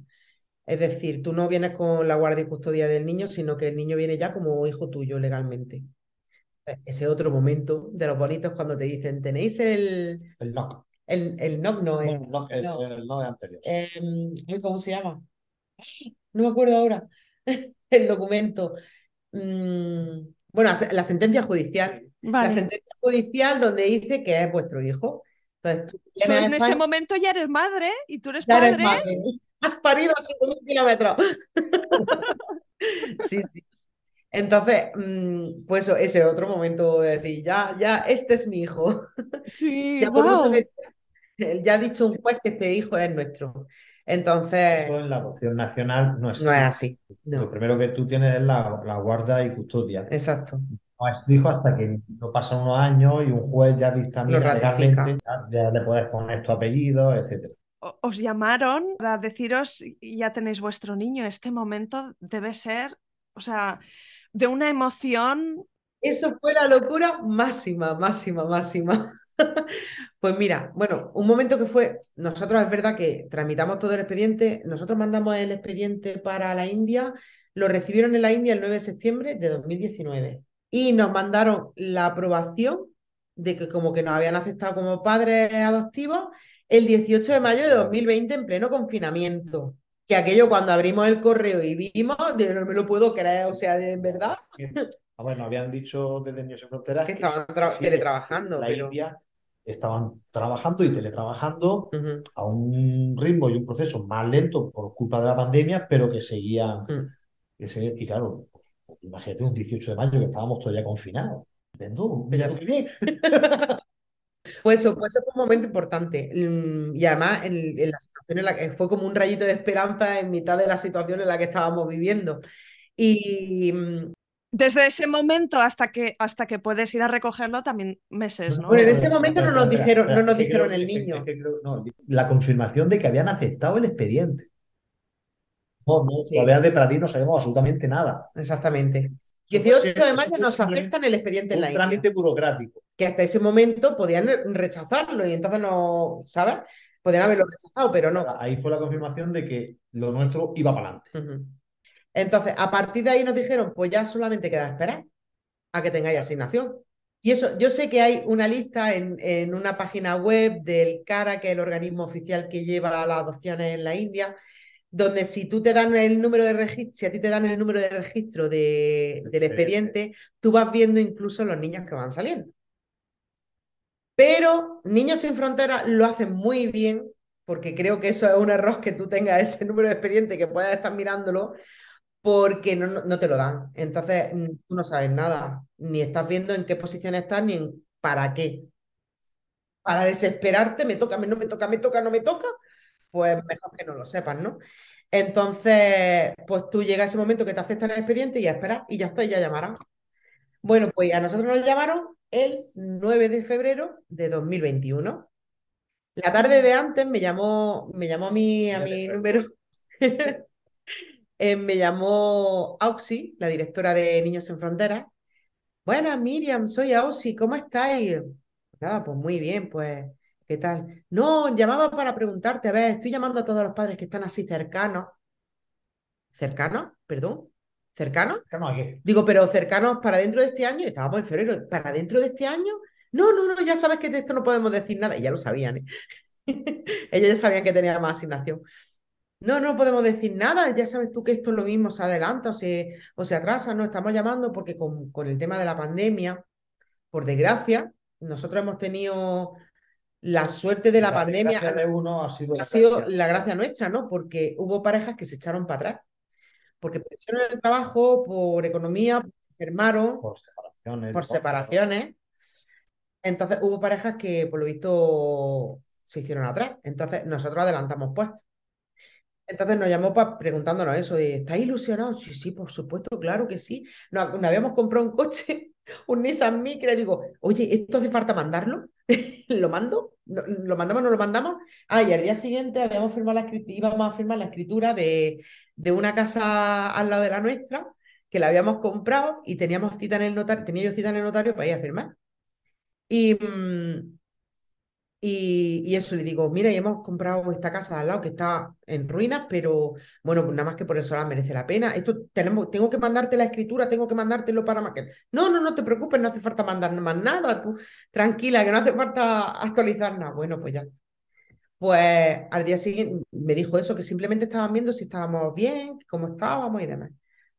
Es decir, tú no vienes con la guardia y custodia del niño, sino que el niño viene ya como hijo tuyo legalmente. Ese otro momento de los bonitos cuando te dicen, tenéis el... El NOC. El, el NOC no es. el, NOC, el, NOC anterior. Em, ¿Cómo se llama? No me acuerdo ahora. el documento. Mm, bueno, la sentencia judicial. La sentencia judicial donde dice que es vuestro hijo. Entonces, tú, en ese momento ya eres madre y tú eres padre. Has parido a 5.000 kilómetros. sí, sí. Entonces, mm, pues ese otro momento de decir, ya, ya, este es mi hijo. Sí, ya, wow. ya ha dicho un juez que este hijo es nuestro. Entonces. en la adopción nacional no es, no es así. Lo primero que tú tienes es la, la guarda y custodia. Exacto. No es hijo hasta que no pasan unos años y un juez ya dictamina legalmente, ya, le puedes poner tu apellido, etcétera os llamaron para deciros, ya tenéis vuestro niño, este momento debe ser, o sea, de una emoción. Eso fue la locura máxima, máxima, máxima. Pues mira, bueno, un momento que fue, nosotros es verdad que tramitamos todo el expediente, nosotros mandamos el expediente para la India, lo recibieron en la India el 9 de septiembre de 2019 y nos mandaron la aprobación de que como que nos habían aceptado como padres adoptivos el 18 de mayo de 2020 en pleno confinamiento. Que aquello cuando abrimos el correo y vimos, no me lo puedo creer, o sea, de verdad. Ah, bueno, habían dicho desde Niños Sin Fronteras que estaban teletrabajando. La India estaban trabajando y teletrabajando a un ritmo y un proceso más lento por culpa de la pandemia, pero que seguían. Mm. y claro, pues, imagínate un 18 de mayo que estábamos todavía confinados. Vendo, bien. Pues eso, pues eso fue un momento importante. Mm, y además, en, la situación en la que fue como un rayito de esperanza en mitad de la situación en la que estábamos viviendo. Y. Desde ese momento hasta que, hasta que puedes ir a recogerlo, también meses, ¿no? Bueno, en ese momento no nos dijeron, no nos dijeron el niño. la confirmación de que habían aceptado el expediente. No, no, todavía de para ti no sabemos absolutamente nada. Exactamente. 18 de mayo nos aceptan el expediente en la Un trámite burocrático. Que hasta ese momento podían rechazarlo y entonces no, ¿sabes? Podían haberlo rechazado, pero no. Ahí fue la confirmación de que lo nuestro iba para adelante. Entonces, a partir de ahí nos dijeron, pues ya solamente queda esperar a que tengáis asignación. Y eso, yo sé que hay una lista en, en una página web del CARA, que es el organismo oficial que lleva las adopciones en la India, donde si tú te dan el número de registro, si a ti te dan el número de registro del expediente, tú vas viendo incluso los niños que van saliendo. Pero Niños sin Fronteras lo hacen muy bien, porque creo que eso es un error que tú tengas ese número de expediente que puedas estar mirándolo, porque no, no, te lo dan. Entonces, mm, tú no sabes nada, ni estás viendo en qué posición estás, ni en para qué. Para desesperarte, me toca, no me toca, me toca, no me toca, pues mejor que no lo sepas, ¿no? Entonces, pues tú llegas a ese momento que te aceptan el expediente y ya esperas y ya está, y ya llamarán. Bueno, pues a nosotros nos llamaron el 9 de febrero de 2021. La tarde de antes me llamó, me llamó a mi, a mi número, eh, me llamó Auxi, la directora de Niños en Fronteras. Buenas, Miriam, soy Auxi, ¿cómo estáis? Nada, pues muy bien, pues ¿Qué tal? No, llamaba para preguntarte, a ver, estoy llamando a todos los padres que están así cercanos. ¿Cercanos? ¿Perdón? ¿Cercanos? Digo, pero cercanos para dentro de este año, estábamos en febrero, ¿para dentro de este año? No, no, no, ya sabes que de esto no podemos decir nada. Y ya lo sabían, ¿eh? Ellos ya sabían que tenía más asignación. No, no podemos decir nada, ya sabes tú que esto es lo mismo, se adelanta o se, o se atrasa, no, estamos llamando porque con, con el tema de la pandemia, por desgracia, nosotros hemos tenido la suerte de la, pandemia ha sido, la, gracia nuestra, ¿no? Porque hubo parejas que se echaron para atrás, porque perdieron el trabajo por economía, enfermaron, por separaciones. Por separaciones. Entonces hubo parejas que, por lo visto, se hicieron atrás. Entonces nosotros adelantamos puestos. Entonces nos llamó para preguntándonos eso, ¿estás ilusionado? Sí, sí, por supuesto, claro que sí. Nos, habíamos comprado un coche un Nissan Micra y digo, oye, ¿esto hace falta mandarlo? ¿Lo mando? ¿Lo mandamos o no lo mandamos? Ah, y al día siguiente habíamos firmado la íbamos a firmar la escritura de, de una casa al lado de la nuestra, que la habíamos comprado y teníamos cita en el notario, tenía yo cita en el notario para ir a firmar. Y, y, eso le digo, mira, y hemos comprado esta casa de al lado que está en ruinas, pero bueno, pues nada más que por eso la merece la pena. Esto tenemos, tengo que mandarte la escritura, tengo que mandártelo para maquet. No, no, no te preocupes, no hace falta mandar más nada, tú tranquila, que no hace falta actualizar nada. Bueno, pues ya. Pues al día siguiente me dijo eso, que simplemente estaban viendo si estábamos bien, cómo estábamos y demás.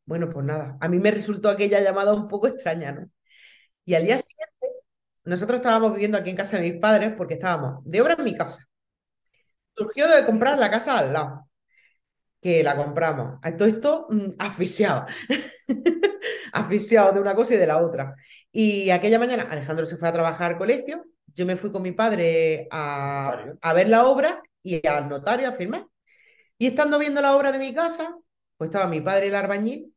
Bueno, pues nada, a mí me resultó aquella llamada un poco extraña, ¿no? Y al día siguiente nosotros estábamos viviendo aquí en casa de mis padres porque estábamos de obra en mi casa. Surgió de comprar la casa al lado, que la compramos. A todo esto mm, asfixiado, asfixiado de una cosa y de la otra. Y aquella mañana Alejandro se fue a trabajar al colegio, yo me fui con mi padre a, a ver la obra y al notario a firmar. Y estando viendo la obra de mi casa, pues estaba mi padre el albañil,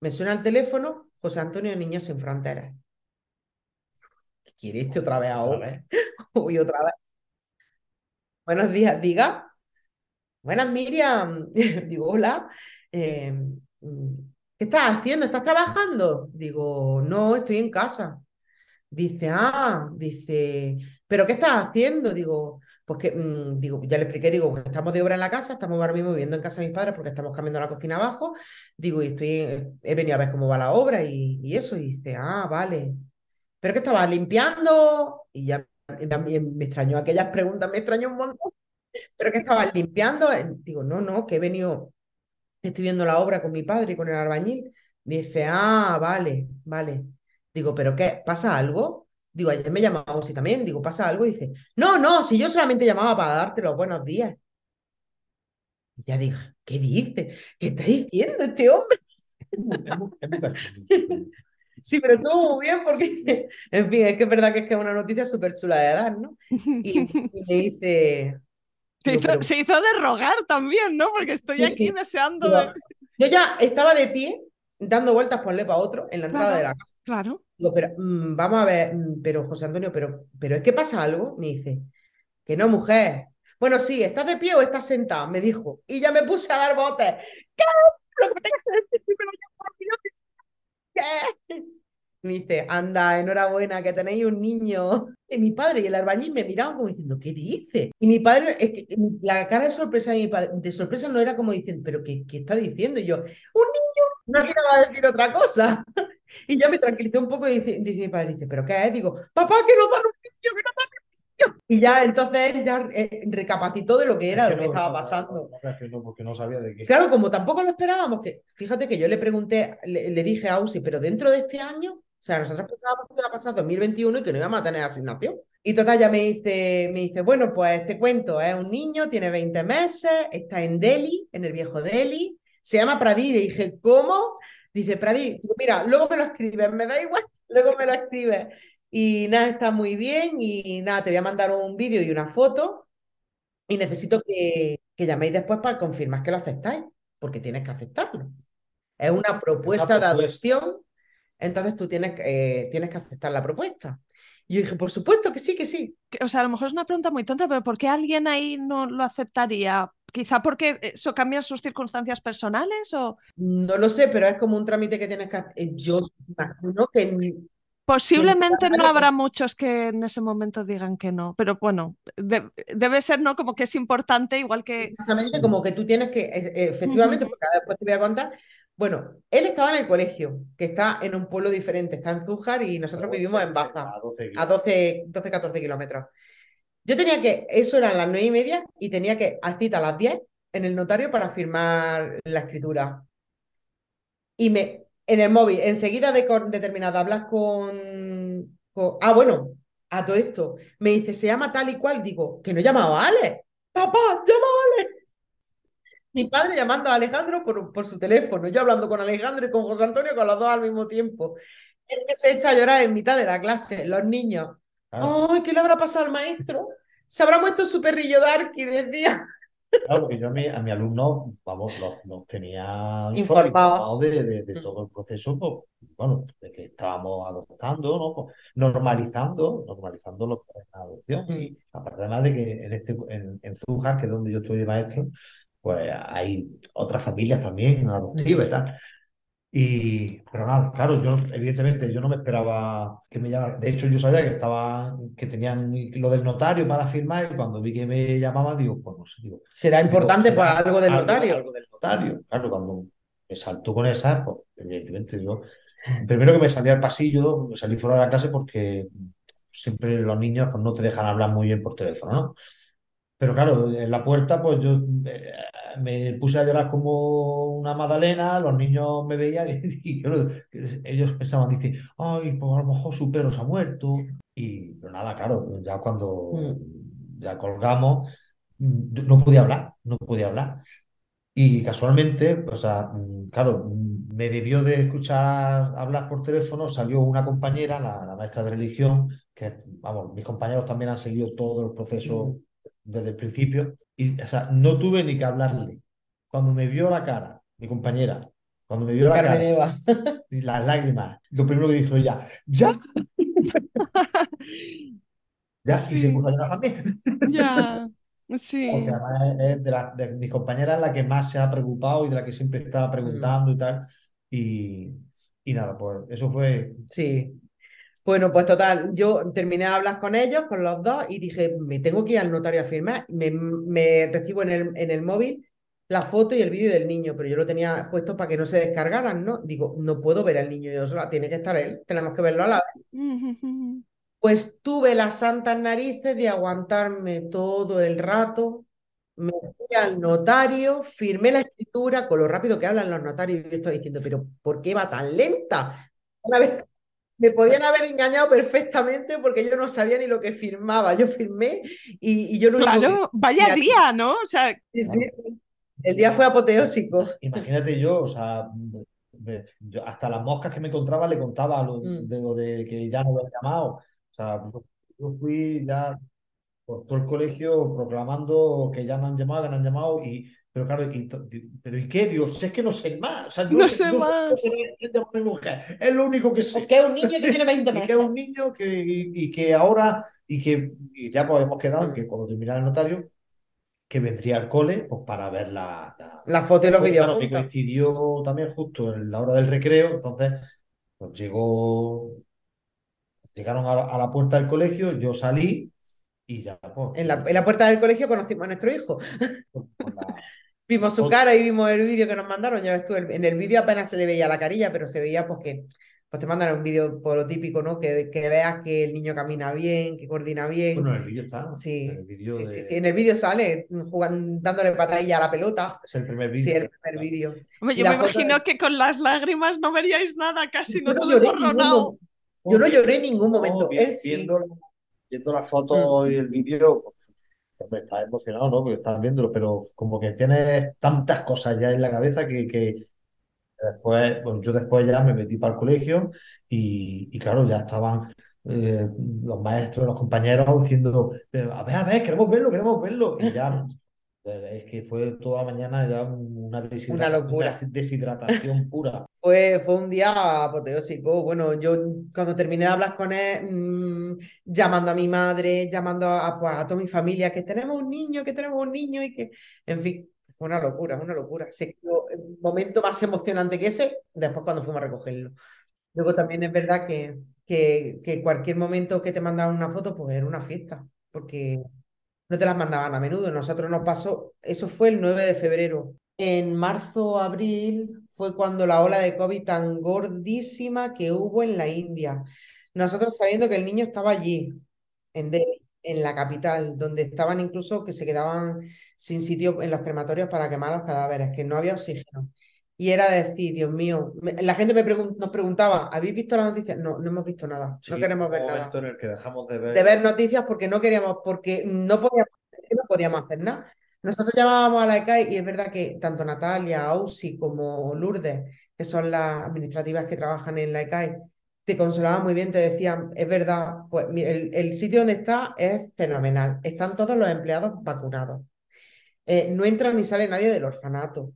me suena el teléfono, José Antonio Niños sin Fronteras. ¿Quiere este otra vez ahora? Uy, otra vez. Buenos días, diga. Buenas, Miriam. Digo, hola. Em, ¿Qué estás haciendo? ¿Estás trabajando? Digo, no, estoy en casa. Dice, ah, dice, ¿pero qué estás haciendo? Digo, pues que, mm, digo, ya le expliqué, digo, que estamos de obra en la casa, estamos ahora mismo viviendo en casa de mis padres porque estamos cambiando la cocina abajo. Digo, y estoy, he venido a ver cómo va la obra y, y eso. Y dice, ah, vale. ¿Pero qué estabas limpiando? Y ya también me extrañó aquellas preguntas, me extrañó un montón. ¿Pero qué estabas limpiando? Digo, no, no, que he venido, estoy viendo la obra con mi padre y con el albañil. Dice, ah, vale, vale. Digo, ¿pero qué? ¿Pasa algo? Digo, ayer me llamaba y también. Digo, ¿pasa algo? Y dice, no, no, si yo solamente llamaba para darte los buenos días. Y ya dije, ¿qué dice? ¿Qué está diciendo este hombre? Sí, pero estuvo muy bien porque, en fin, es que es verdad que es que es una noticia súper chula de dar, ¿no? Y, me dice... Se hizo, de rogar también, ¿no? Porque estoy aquí deseando... Yo ya estaba de pie, dando vueltas por para otro, en la entrada de la casa. Claro. Digo, pero mm, vamos a ver, mm, pero José Antonio, pero, pero es que pasa algo, me dice, que no, mujer. Bueno, sí, ¿estás de pie o estás sentada? Me dijo. Y ya me puse a dar botes. ¿Qué? Lo que tengas que decir, pero yo, ¿qué? Me dice, anda, enhorabuena, que tenéis un niño. Y mi padre y el albañil me miraban como diciendo, ¿qué dice? Y mi padre, es que la cara de sorpresa de mi padre, de sorpresa no era como diciendo, ¿pero qué, qué está diciendo? Y yo, un niño, no quiero decir otra cosa. Y ya me tranquilicé un poco y dice, mi padre, dice, ¿pero qué es? Digo, papá, que nos dan un niño, que nos dan niño. Y ya entonces él ya eh, recapacitó de lo que era, lo que estaba pasando. porque no sabía de qué. Claro, como tampoco lo esperábamos, que fíjate que yo le pregunté, le, le dije a Ausi, pero dentro de este año o sea, nosotros pensábamos que iba a pasar 2021 y que no íbamos a tener asignación. Y total ya me dice, me dice, bueno, pues te cuento, es un niño, tiene 20 meses, está en Delhi, en el viejo Delhi, se llama Pradí. Y dije, ¿cómo? Dice Pradí, mira, luego me lo escribes, me da igual, luego me lo escribes. Y nada, está muy bien y nada, te voy a mandar un vídeo y una foto y necesito que, que llaméis después para confirmar que lo aceptáis, porque tienes que aceptarlo. Es una propuesta de adopción entonces tú tienes, eh, tienes que aceptar la propuesta. Y yo dije, por supuesto que sí, que sí. O sea, a lo mejor es una pregunta muy tonta, pero ¿por qué alguien ahí no lo aceptaría? Quizá porque eso cambia sus circunstancias personales o... No lo sé, pero es como un trámite que tienes que hacer. Eh, yo imagino que... Posiblemente no habrá muchos que en ese momento digan que no, pero bueno, debe ser no como que es importante, igual que... Exactamente, como que tú tienes que, e, efectivamente, porque después te voy a contar, bueno, él estaba en el colegio, que está en un pueblo diferente, está en Zújar y nosotros vivimos en Baza, a 12, 12, 14 kilómetros. Yo tenía que, eso eran las nueve y media, y tenía que a cita a las 10 en el notario para firmar la escritura. Y me, en el móvil, enseguida de, determinada, hablas con, Ah, bueno, a todo esto. Me dice, se llama tal y cual. Digo, que no llamaba a Ale. Papá, llama a Ale mi padre llamando a Alejandro por, por, su teléfono, yo hablando con Alejandro y con José Antonio, con los dos al mismo tiempo. Él que se echa a llorar en mitad de la clase, los niños. Ay, ¿qué le habrá pasado al maestro? Se habrá puesto su perrillo Darky, decía. Claro, porque yo a mi, a mi alumno, vamos, los, tenía informados de, de, mm. todo el proceso, pues, bueno, de que estábamos adoptando, ¿no? Pues, normalizando, normalizando lo que es la adopción. Mm. Y aparte además de que en este, en, en Zújar, que es donde yo estoy de maestro, pues hay otras familias también adoptivas y tal. Y, pero nada, claro, yo evidentemente yo no me esperaba que me llamaran. De hecho, yo sabía que estaba, que tenían lo del notario para firmar y cuando vi que me llamaban, digo, pues no sé, digo. ¿Será importante para algo del notario? Algo del notario. Claro, cuando me saltó con esa, pues evidentemente yo. Primero que me salí al pasillo, me salí fuera de la clase porque siempre los niños pues, no te dejan hablar muy bien por teléfono, ¿no? Pero claro, en la puerta, pues yo eh, me puse a llorar como una magdalena, los niños me veían y, ellos pensaban, dice, ay, pues a lo mejor su perro se ha muerto. Y pero nada, claro, ya cuando mm. ya colgamos, mm, no podía hablar, no podía hablar. Y casualmente, o sea, mm, claro, me debió de escuchar hablar por teléfono, salió una compañera, la, maestra de religión, que, vamos, mis compañeros también han seguido todo el proceso desde el principio, y, o sea, no tuve ni que hablarle. Cuando me vio la cara, mi compañera, cuando me vio la cara, y las lágrimas, lo primero que dijo ella, ¡ya! ya, y se puso a llorar también. ya, sí. Porque además es de, la, de mis compañeras la que más se ha preocupado y de la que siempre estaba preguntando y tal. Y, y nada, pues eso fue. Sí, bueno, pues total, yo terminé de hablar con ellos, con los dos, y dije, me tengo que ir al notario a firmar. Me, recibo en el, en el móvil la foto y el vídeo del niño, pero yo lo tenía puesto para que no se descargaran, ¿no? Digo, no puedo ver al niño yo sola, tiene que estar él, tenemos que verlo a la vez. Pues tuve las santas narices de aguantarme todo el rato, me fui al notario, firmé la escritura, con lo rápido que hablan los notarios, yo estoy diciendo, pero ¿por qué va tan lenta? Una vez me podían haber engañado perfectamente porque yo no sabía ni lo que firmaba. Yo firmé y, yo no. Claro, vaya día, ¿no? O sea. Sí, sí, sí. El día fue apoteósico. Imagínate yo, o sea, hasta las moscas que me encontraba le contaba lo, mm. de lo de que ya no lo había llamado. O sea, yo fui ya por todo el colegio proclamando que ya no han llamado, que no han llamado y pero claro, y, pero ¿y qué? Dios, es que no sé más. no, sé, más. Es lo único que sé. que es un niño que tiene 20 meses. que es un niño que, y, que ahora, y que ya pues hemos quedado, que cuando terminara el notario, que vendría al cole pues, para ver la, la, foto y los vídeos. Claro, que coincidió también justo en la hora del recreo, entonces pues llegó, llegaron a, la puerta del colegio, yo salí y ya. Pues, en, la, en la puerta del colegio conocimos a nuestro hijo. Pues, Vimos su cara y vimos el vídeo que nos mandaron. Ya ves tú, en el vídeo apenas se le veía la carilla, pero se veía pues que pues te mandan un vídeo por lo típico, ¿no? Que, que veas que el niño camina bien, que coordina bien. Bueno, en el vídeo está. Sí, en el vídeo sí, sí, sí, en el vídeo sale jugando, dándole patadilla a la pelota. Es el primer vídeo. Sí, el primer vídeo. yo me imagino que con las lágrimas no veríais nada, casi no todo borronado. Yo no lloré en ningún momento. Él viendo, viendo la foto mm. y el vídeo, me estás emocionado, ¿no? Porque estás viéndolo, pero como que tienes tantas cosas ya en la cabeza que, que después, yo después ya me metí para el colegio y, y claro, ya estaban eh, los maestros, los compañeros diciendo, a ver, a ver, queremos verlo, queremos verlo. Y ya es que fue toda mañana ya una, una locura. deshidratación pura. Fue, fue un día apoteósico. Bueno, yo cuando terminé de hablar con él, mmm, llamando a mi madre, llamando a, pues, a toda mi familia, que tenemos un niño, que tenemos un niño y que, en fin, fue una locura, una locura. Sí, el momento más emocionante que ese, después cuando fuimos a recogerlo. Luego también es verdad que, que, que cualquier momento que te mandaban una foto, pues era una fiesta, porque no te las mandaban a menudo. Nosotros nos pasó, eso fue el 9 de febrero. En marzo, abril fue cuando la ola de COVID tan gordísima que hubo en la India. Nosotros sabiendo que el niño estaba allí, en Delhi, en la capital, donde estaban incluso que se quedaban sin sitio en los crematorios para quemar los cadáveres, que no había oxígeno. Y era decir, Dios mío, la gente me nos preguntaba, ¿habéis visto la noticia? No, no hemos visto nada, no queremos ver nada. en el que dejamos de ver... de ver noticias porque no queríamos, porque no podíamos, no podíamos hacer nada. Nosotros llamábamos a la ECAI y es verdad que tanto Natalia, Ausi como Lourdes, que son las administrativas que trabajan en la ECAI, te consolaban muy bien, te decían, es verdad, pues el, el sitio donde está es fenomenal, están todos los empleados vacunados eh, no entra ni sale nadie del orfanato.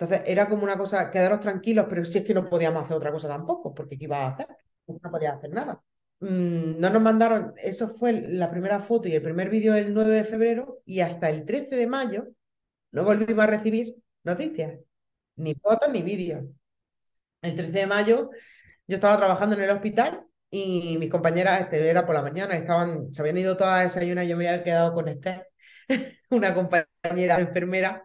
Entonces era como una cosa, quedaros tranquilos, pero si es que no podíamos hacer otra cosa tampoco, porque ¿qué iba a hacer? No podía hacer nada. Mm, no nos mandaron, eso fue la primera foto y el primer vídeo el 9 de febrero y hasta el 13 de mayo no volvimos a recibir noticias, ni fotos ni vídeos. El 13 de mayo yo estaba trabajando en el hospital y mis compañeras, este, era por la mañana, estaban, se habían ido todas a desayunar, yo me había quedado con Esther, una compañera enfermera,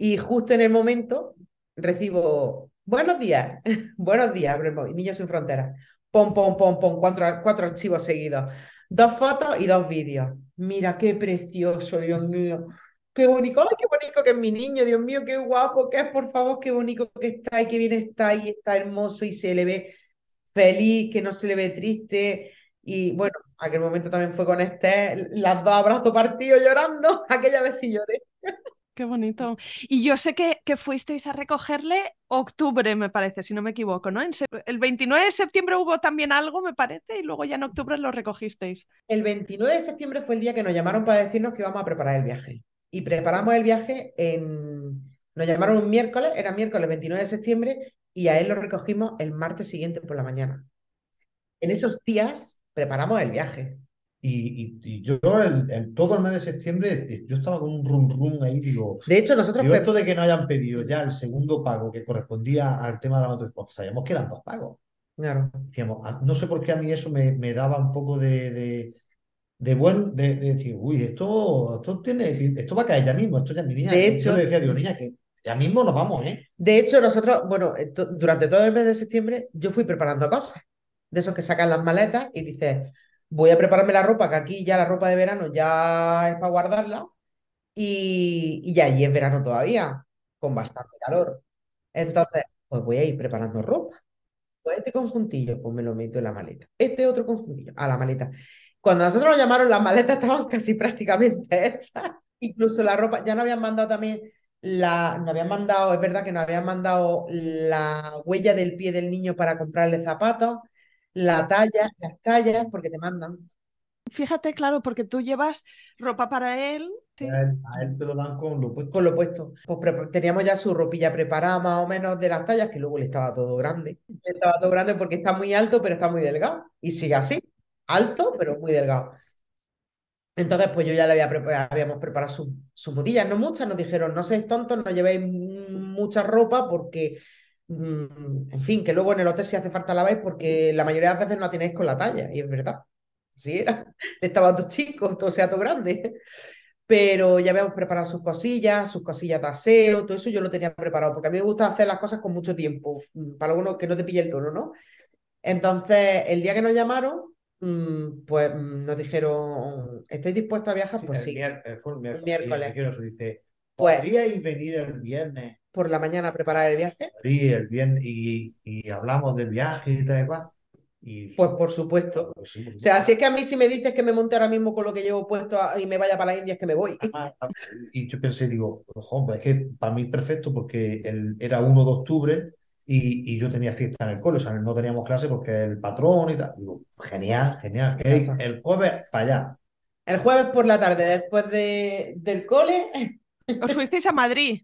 y justo en el momento recibo, buenos días, buenos días, Niños sin Fronteras, pom, pom, pom, pom, cuatro, cuatro archivos seguidos, dos fotos y dos vídeos. Mira, qué precioso, Dios mío. Qué bonito, qué bonito que es mi niño, Dios mío, qué guapo que es, por favor, qué bonito que está y qué bien está y está hermoso y se le ve feliz, que no se le ve triste. Y bueno, aquel momento también fue con este, las dos abrazos partidos llorando, aquella vez sí lloré. Qué bonito. Y yo sé que, que, fuisteis a recogerle octubre, me parece, si no me equivoco, ¿no? el 29 de septiembre hubo también algo, me parece, y luego ya en octubre lo recogisteis. El 29 de septiembre fue el día que nos llamaron para decirnos que íbamos a preparar el viaje. Y preparamos el viaje en... Nos llamaron un miércoles, era miércoles 29 de septiembre, y a él lo recogimos el martes siguiente por la mañana. En esos días preparamos el viaje. Y, yo en, todo el mes de septiembre eh, yo estaba con un rum rum ahí, digo. De hecho, nosotros. Digo, esto de que no hayan pedido ya el segundo pago que correspondía al tema de la matrícula, porque sabíamos que eran dos pagos. Claro. Decíamos, ah, no sé por qué a mí eso me, me daba un poco de, de, buen. De, decir, uy, esto, esto, tiene, esto va a caer ya mismo, esto ya mi niña. De hecho. Yo le decía, digo, niña, que ya mismo nos vamos, ¿eh? De hecho, nosotros, bueno, eh, durante todo el mes de septiembre yo fui preparando cosas. De esos que sacan las maletas y dices voy a prepararme la ropa, que aquí ya la ropa de verano ya es para guardarla, y, y allí es verano todavía, con bastante calor. Entonces, pues voy a ir preparando ropa. Pues este conjuntillo, pues me lo meto en la maleta. Este otro conjuntillo, a la maleta. Cuando nosotros nos llamaron, las maletas estaban casi prácticamente hechas. Incluso la ropa, ya no habían mandado también la, no habían mandado, es verdad que nos habían mandado la huella del pie del niño para comprarle zapatos, la talla, las tallas, porque te mandan. Fíjate, claro, porque tú llevas ropa para él. A, él, te lo dan con lo puesto. Con lo puesto. Pues teníamos ya su ropilla preparada más o menos de las tallas, que luego le estaba todo grande. Le estaba todo grande porque está muy alto, pero está muy delgado. Y sigue así. Alto, pero muy delgado. Entonces, pues yo ya le había preparado, habíamos preparado sus su modillas, no muchas, nos dijeron, no seáis tontos, no llevéis mucha ropa porque en fin, que luego en el hotel si hace falta la veis porque la mayoría de las veces no la tenéis con la talla, y es verdad. Así era. Estaban dos chicos, todo sea todo grande. Pero ya habíamos preparado sus cosillas, sus cosillas de aseo, todo eso yo lo tenía preparado, porque a mí me gusta hacer las cosas con mucho tiempo, mm, para algunos que no te pille el tono, ¿no? Entonces, el día que nos llamaron, mm, pues nos dijeron, ¿estáis dispuestos a viajar? Pues sí. el, miércoles. Dice, pues, ¿Podríais venir el viernes por la mañana a preparar el viaje? Sí, el viernes, y, y hablamos del viaje y tal y cual. Y, pues por supuesto. Pues o sea, si es que a mí si me dices que me monte ahora mismo con lo que llevo puesto y me vaya para la India, es que me voy. y yo pensé, digo, ojo, pues es que para mí perfecto porque el, era 1 de octubre y, y, yo tenía fiesta en el cole, o sea, no teníamos clase porque el patrón y tal. Digo, genial, genial. el jueves para allá. El jueves por la tarde, después de, del cole. ¿Os fuisteis a Madrid?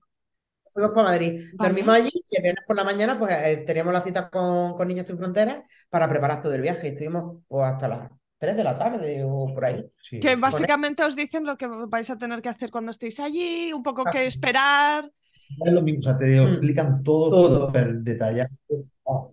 Fuimos para Madrid. Dormimos allí y el viernes por la mañana pues eh, teníamos la cita con, con, Niños Sin Fronteras para preparar todo el viaje. Estuvimos pues, hasta las 3 de la tarde o por ahí. que básicamente os dicen lo que vais a tener que hacer cuando estéis allí, un poco qué esperar. Es lo mismo, o sea, te mm. explican todo, todo. detallado. Oh,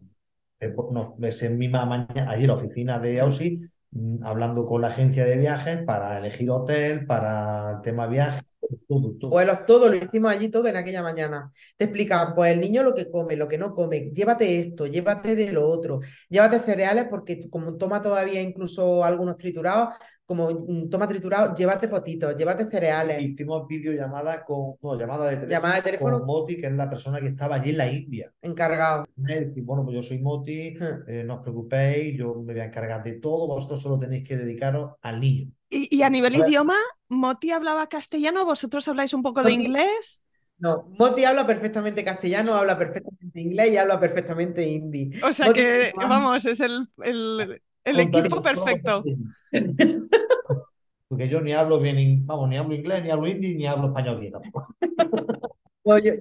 eh, pues, no, es en misma mañana, allí en la oficina de AUSI, mm, hablando con la agencia de viajes para elegir hotel, para el tema viaje, todo, todo. todo lo hicimos allí todo en aquella mañana. Te explicaban, pues el niño lo que come, lo que no come, llévate esto, llévate de lo otro, llévate cereales porque como toma todavía incluso algunos triturados, como mm, toma triturado, llévate potitos, llévate cereales. Hicimos videollamada con, no, llamada de teléfono, llamada de teléfono con Moti, que es la persona que estaba allí en la India. Encargado. Decir, bueno, pues yo soy Moti, hmm. eh, no os preocupéis, yo me voy a encargar de todo, vosotros solo tenéis que dedicaros al niño. Y, a nivel idioma, Moti hablaba castellano, ¿vosotros habláis un poco de inglés? No, Moti habla perfectamente castellano, habla perfectamente inglés y habla perfectamente hindi. O sea que, vamos, es el, el, equipo perfecto. porque yo ni hablo bien, vamos, ni hablo inglés, ni hablo hindi, ni hablo español bien tampoco.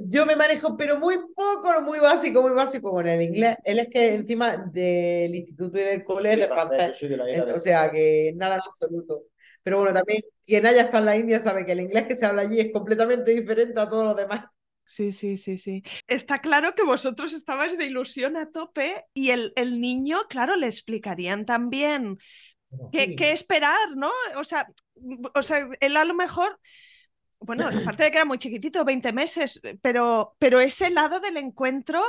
yo, me manejo, pero muy poco, muy básico, muy básico con el inglés. Él es que encima del instituto y del colegio de francés, o sea que nada en absoluto. Pero bueno, también quien haya estado en la India sabe que el inglés que se habla allí es completamente diferente a todos los demás. Sí, sí, sí, sí. Está claro que vosotros estabais de ilusión a tope y el, el niño, claro, le explicarían también qué, qué, esperar, ¿no? O sea, o sea, él a lo mejor bueno, aparte de que era muy chiquitito, 20 meses, pero, pero ese lado del encuentro,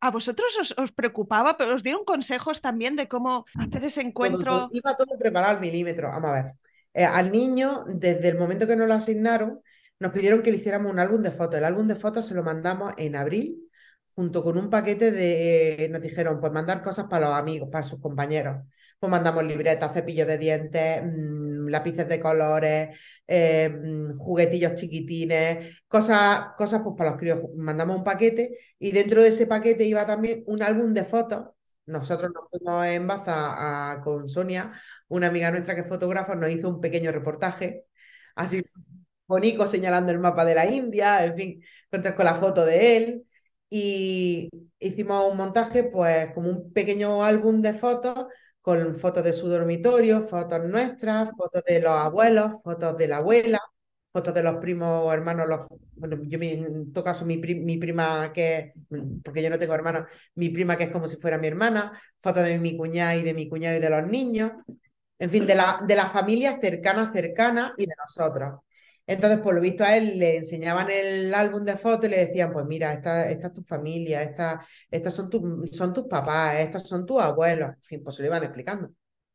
¿a vosotros os, preocupaba? Pero os dieron consejos también de cómo hacer ese encuentro. iba todo preparado al milímetro. Vamos a ver. Eh, al niño, desde el momento que nos lo asignaron, nos pidieron que le hiciéramos un álbum de fotos. El álbum de fotos se lo mandamos en abril, junto con un paquete de. Nos dijeron, pues mandar cosas para los amigos, para sus compañeros. Pues mandamos libretas, cepillos de dientes. Mmm, lápices de colores, eh, mm, juguetillos chiquitines, cosas, cosas pues para los críos. Mandamos un paquete y dentro de ese paquete iba también un álbum de fotos. Nosotros nos fuimos en Baza con Sonia, una amiga nuestra que es fotógrafa, nos hizo un pequeño reportaje, así bonito señalando el mapa de la India, en fin, con la foto de él. Y hicimos un montaje, pues como un pequeño álbum de fotos con fotos de su dormitorio, fotos nuestras, fotos de los abuelos, fotos de la abuela, fotos de los primos o hermanos, los, bueno, yo en todo caso mi, mi prima que, porque yo no tengo hermanos, mi prima que es como si fuera mi hermana, fotos de mi cuñada y de mi cuñado y de los niños, en fin, de la, de la familia cercana, cercana y de nosotros. Entonces, por lo visto, a él le enseñaban el álbum de fotos y le decían, pues mira, esta, esta es tu familia, esta, estas son, son tus papás, estos son tus abuelos. En fin, pues se lo iban explicando.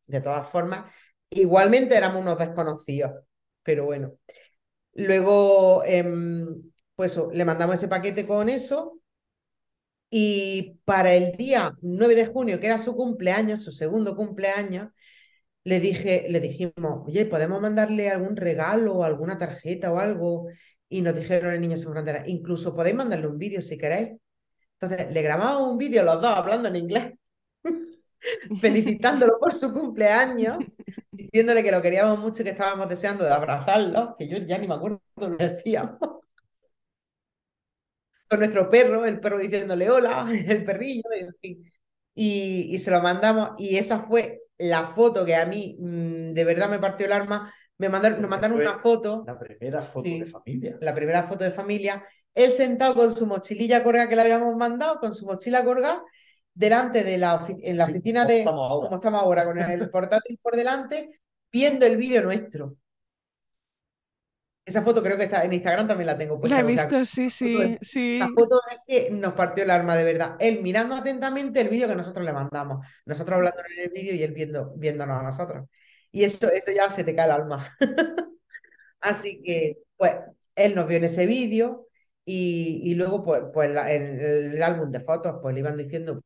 De todas formas, igualmente éramos unos desconocidos, pero bueno. Luego, em, pues le mandamos ese paquete con eso y para el día 9 de junio, que era su cumpleaños, su segundo cumpleaños, le dije, le dijimos, oye, ¿podemos mandarle algún regalo alguna tarjeta o algo? Y nos dijeron el niño sin frontera, incluso podéis mandarle un vídeo si queréis. Entonces le grabamos un vídeo los dos hablando en inglés, felicitándolo por su cumpleaños, diciéndole que lo queríamos mucho y que estábamos deseando de abrazarlo, que yo ya ni me acuerdo lo que decíamos. Con nuestro perro, el perro diciéndole hola, el perrillo, en fin. Y, y se lo mandamos, y esa fue la foto que a mí mm, de verdad me partió el arma, me mandaron, nos mandaron una foto. La primera foto de familia. La primera foto de familia. Él sentado con su mochililla colgada que le habíamos mandado, con su mochila colgada, delante de la, en la oficina de. Como estamos ahora, con el portátil por delante, viendo el vídeo nuestro. Esa foto creo que está en Instagram también la tengo puesta. La he visto, sí, sí, sí. Esa foto es que nos partió el arma de verdad. Él mirando atentamente el vídeo que nosotros le mandamos. Nosotros hablando en el vídeo y él viendo, viéndonos a nosotros. Y eso, eso ya se te cae el alma. Así que, pues, él nos vio en ese vídeo y, y luego, pues, pues en el, álbum de fotos, pues le iban diciendo.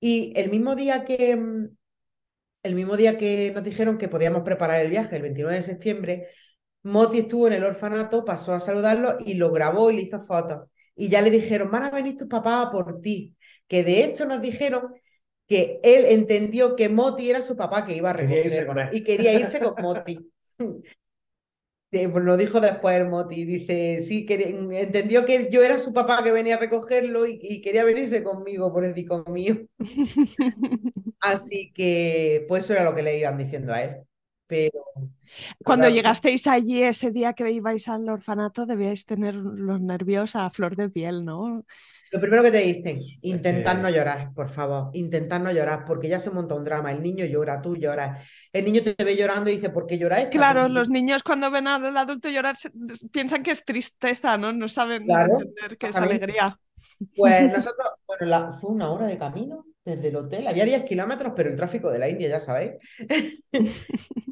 Y el mismo día que, el mismo día que nos dijeron que podíamos preparar el viaje, el 29 de septiembre, Moti estuvo en el orfanato, pasó a saludarlo y lo grabó y le hizo fotos. Y ya le dijeron, van a venir tus papás por ti. Que de hecho nos dijeron que él entendió que Moti era su papá que iba a recoger y quería irse con Moti. Pues lo dijo después Moti, dice, sí, entendió que yo era su papá que venía a recogerlo y, quería venirse conmigo por el disco mío. Así que, pues eso era lo que le iban diciendo a él. Pero, cuando llegasteis allí ese día que ibais al orfanato, debíais tener los nervios a flor de piel, ¿no? Lo primero que te dicen, intentar no llorar, por favor, intentar no llorar, porque ya se monta un drama. El niño llora, tú lloras. El niño te ve llorando y dice, ¿por qué lloras? Claro, los niños cuando ven al adulto llorar piensan que es tristeza, ¿no? No saben entender que es alegría. Pues nosotros, bueno, fue una hora de camino desde el hotel. Había 10 kilómetros, pero el tráfico de la India, ya sabéis.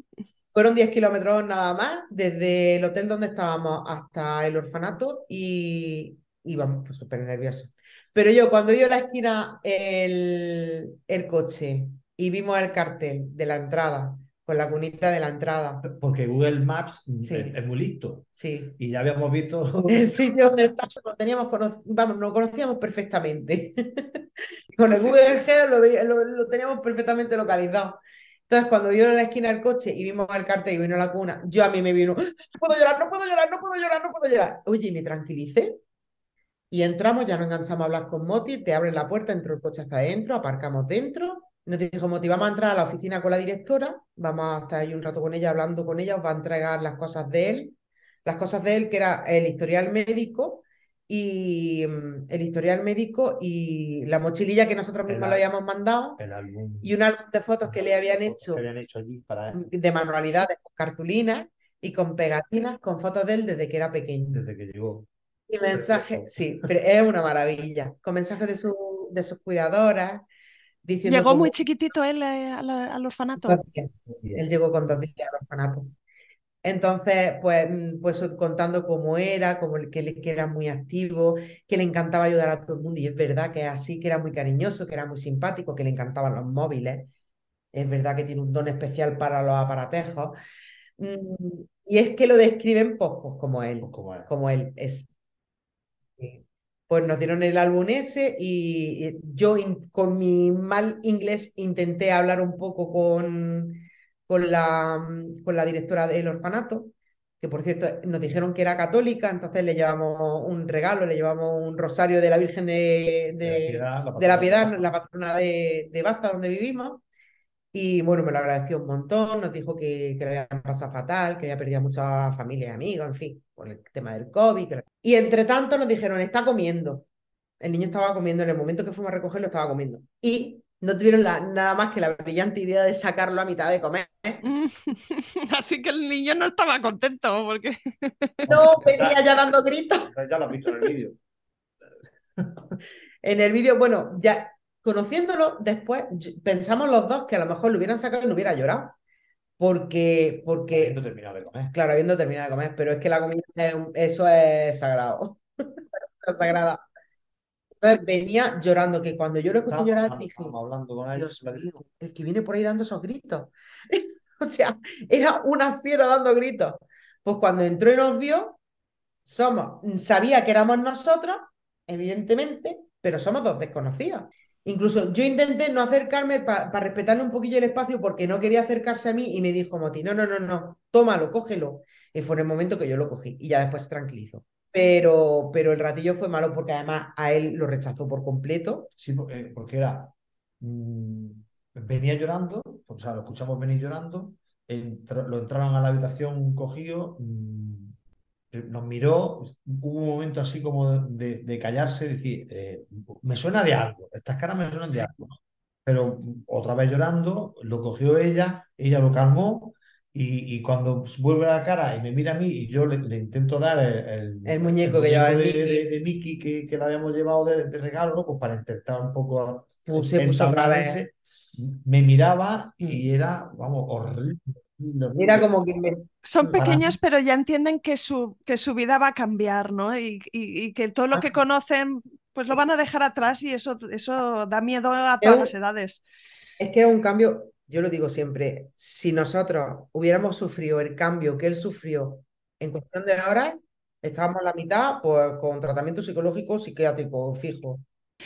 Fueron 10 kilómetros nada más, desde el hotel donde estábamos hasta el orfanato y íbamos pues, súper nerviosos. Pero yo, cuando dio la esquina el, el coche y vimos el cartel de la entrada, con la cunita de la entrada. Porque Google Maps es, muy listo. Sí. Y ya habíamos visto. El sitio donde estábamos, teníamos, vamos, nos conocíamos perfectamente. con el Google Earth lo, lo, teníamos perfectamente localizado. Entonces, cuando vio en la esquina del coche y vimos el cartel y vino la cuna, yo a mí me vino, no puedo llorar, no puedo llorar, no puedo llorar, no puedo llorar. Oye, me tranquilicé y entramos, ya nos enganchamos a hablar con Moti, te abren la puerta, entró el coche hasta adentro, aparcamos dentro. Nos dijo Moti, vamos a entrar a la oficina con la directora, vamos a estar ahí un rato con ella, hablando con ella, os va a entregar las cosas de él, las cosas de él, que era el historial médico y mm, el historial médico y la mochililla que nosotros mismos le habíamos mandado y un álbum de fotos que le habían hecho, mm, de manualidades con cartulinas y con pegatinas con fotos de él desde que era pequeño. Desde que llegó. Y mensajes, sí, pero es una maravilla. Con mensajes de, su, de sus cuidadoras. Diciendo llegó muy chiquitito él eh, al, orfanato. Él llegó con dos días al orfanato. Entonces, pues, mm, pues contando cómo era, como que, que, era muy activo, que le encantaba ayudar a todo el mundo. Y es verdad que es así, que era muy cariñoso, que era muy simpático, que le encantaban los móviles. Es verdad que tiene un don especial para los aparatejos. Mm, y es que lo describen pues, pues como él, pues como él, como él es. Pues nos dieron el álbum ese y yo con mi mal inglés intenté hablar un poco con, con la, mm, con la directora del orfanato, que por cierto nos dijeron que era católica, entonces le llevamos un regalo, le llevamos un rosario de la Virgen de, de, la, Piedad, la patrona de, de Baza, donde vivimos. Y bueno, me lo agradeció un montón, nos dijo que, que lo habían pasado fatal, que había perdido mucha familia y amigos, en fin, por el tema del COVID. Y entre tanto nos dijeron, está comiendo. El niño estaba comiendo, en el momento que fuimos a recogerlo estaba comiendo. Y no tuvieron nada más que la brillante idea de sacarlo a mitad de comer. Así que el niño no estaba contento porque... No, venía ya dando gritos. Ya lo has visto en el vídeo. en el vídeo, bueno, ya conociéndolo después, pensamos los dos que a lo mejor lo hubieran sacado y no hubiera llorado. Porque, porque... Habiendo terminado de comer. Claro, habiendo terminado de comer, pero es que la comida, eso es sagrado. es sagrada. Entonces venía llorando, que cuando yo lo escuché llorar dije, hablando con él, el que viene por ahí dando esos gritos. o sea, era una fiera dando gritos. Pues cuando entró y nos vio, somos, sabía que éramos nosotros, evidentemente, pero somos dos desconocidos. Incluso yo intenté no acercarme para respetarle un poquillo el espacio porque no quería acercarse a mí y me dijo Moti, no, no, no, no, tómalo, cógelo. Y fue en el momento que yo lo cogí y ya después tranquilizó pero, pero el ratillo fue malo porque además a él lo rechazó por completo. Sí, porque, era. Mm, venía llorando, o sea, lo escuchamos venir llorando, lo entraban a la habitación cogido, mm, nos miró, hubo un momento así como de, callarse, decir, eh, me suena de algo, estas caras me suenan de algo. Pero otra vez llorando, lo cogió ella, ella lo calmó y, cuando vuelve a la cara y me mira a mí y yo le, intento dar el, el, muñeco que lleva el de, Mickey, de, Mickey que, que, le habíamos llevado de, regalo, pues para intentar un poco Puse, otra vez. me miraba y mm. era, vamos, horrible. Era como que Son pequeños, pero ya entienden que su, que su vida va a cambiar, ¿no? Y, y, que todo lo que conocen, pues lo van a dejar atrás y eso, eso da miedo a todas las edades. Es que es un cambio yo lo digo siempre, si nosotros hubiéramos sufrido el cambio que él sufrió en cuestión de horas, estábamos a la mitad pues, con tratamiento psicológico, psiquiátrico fijo.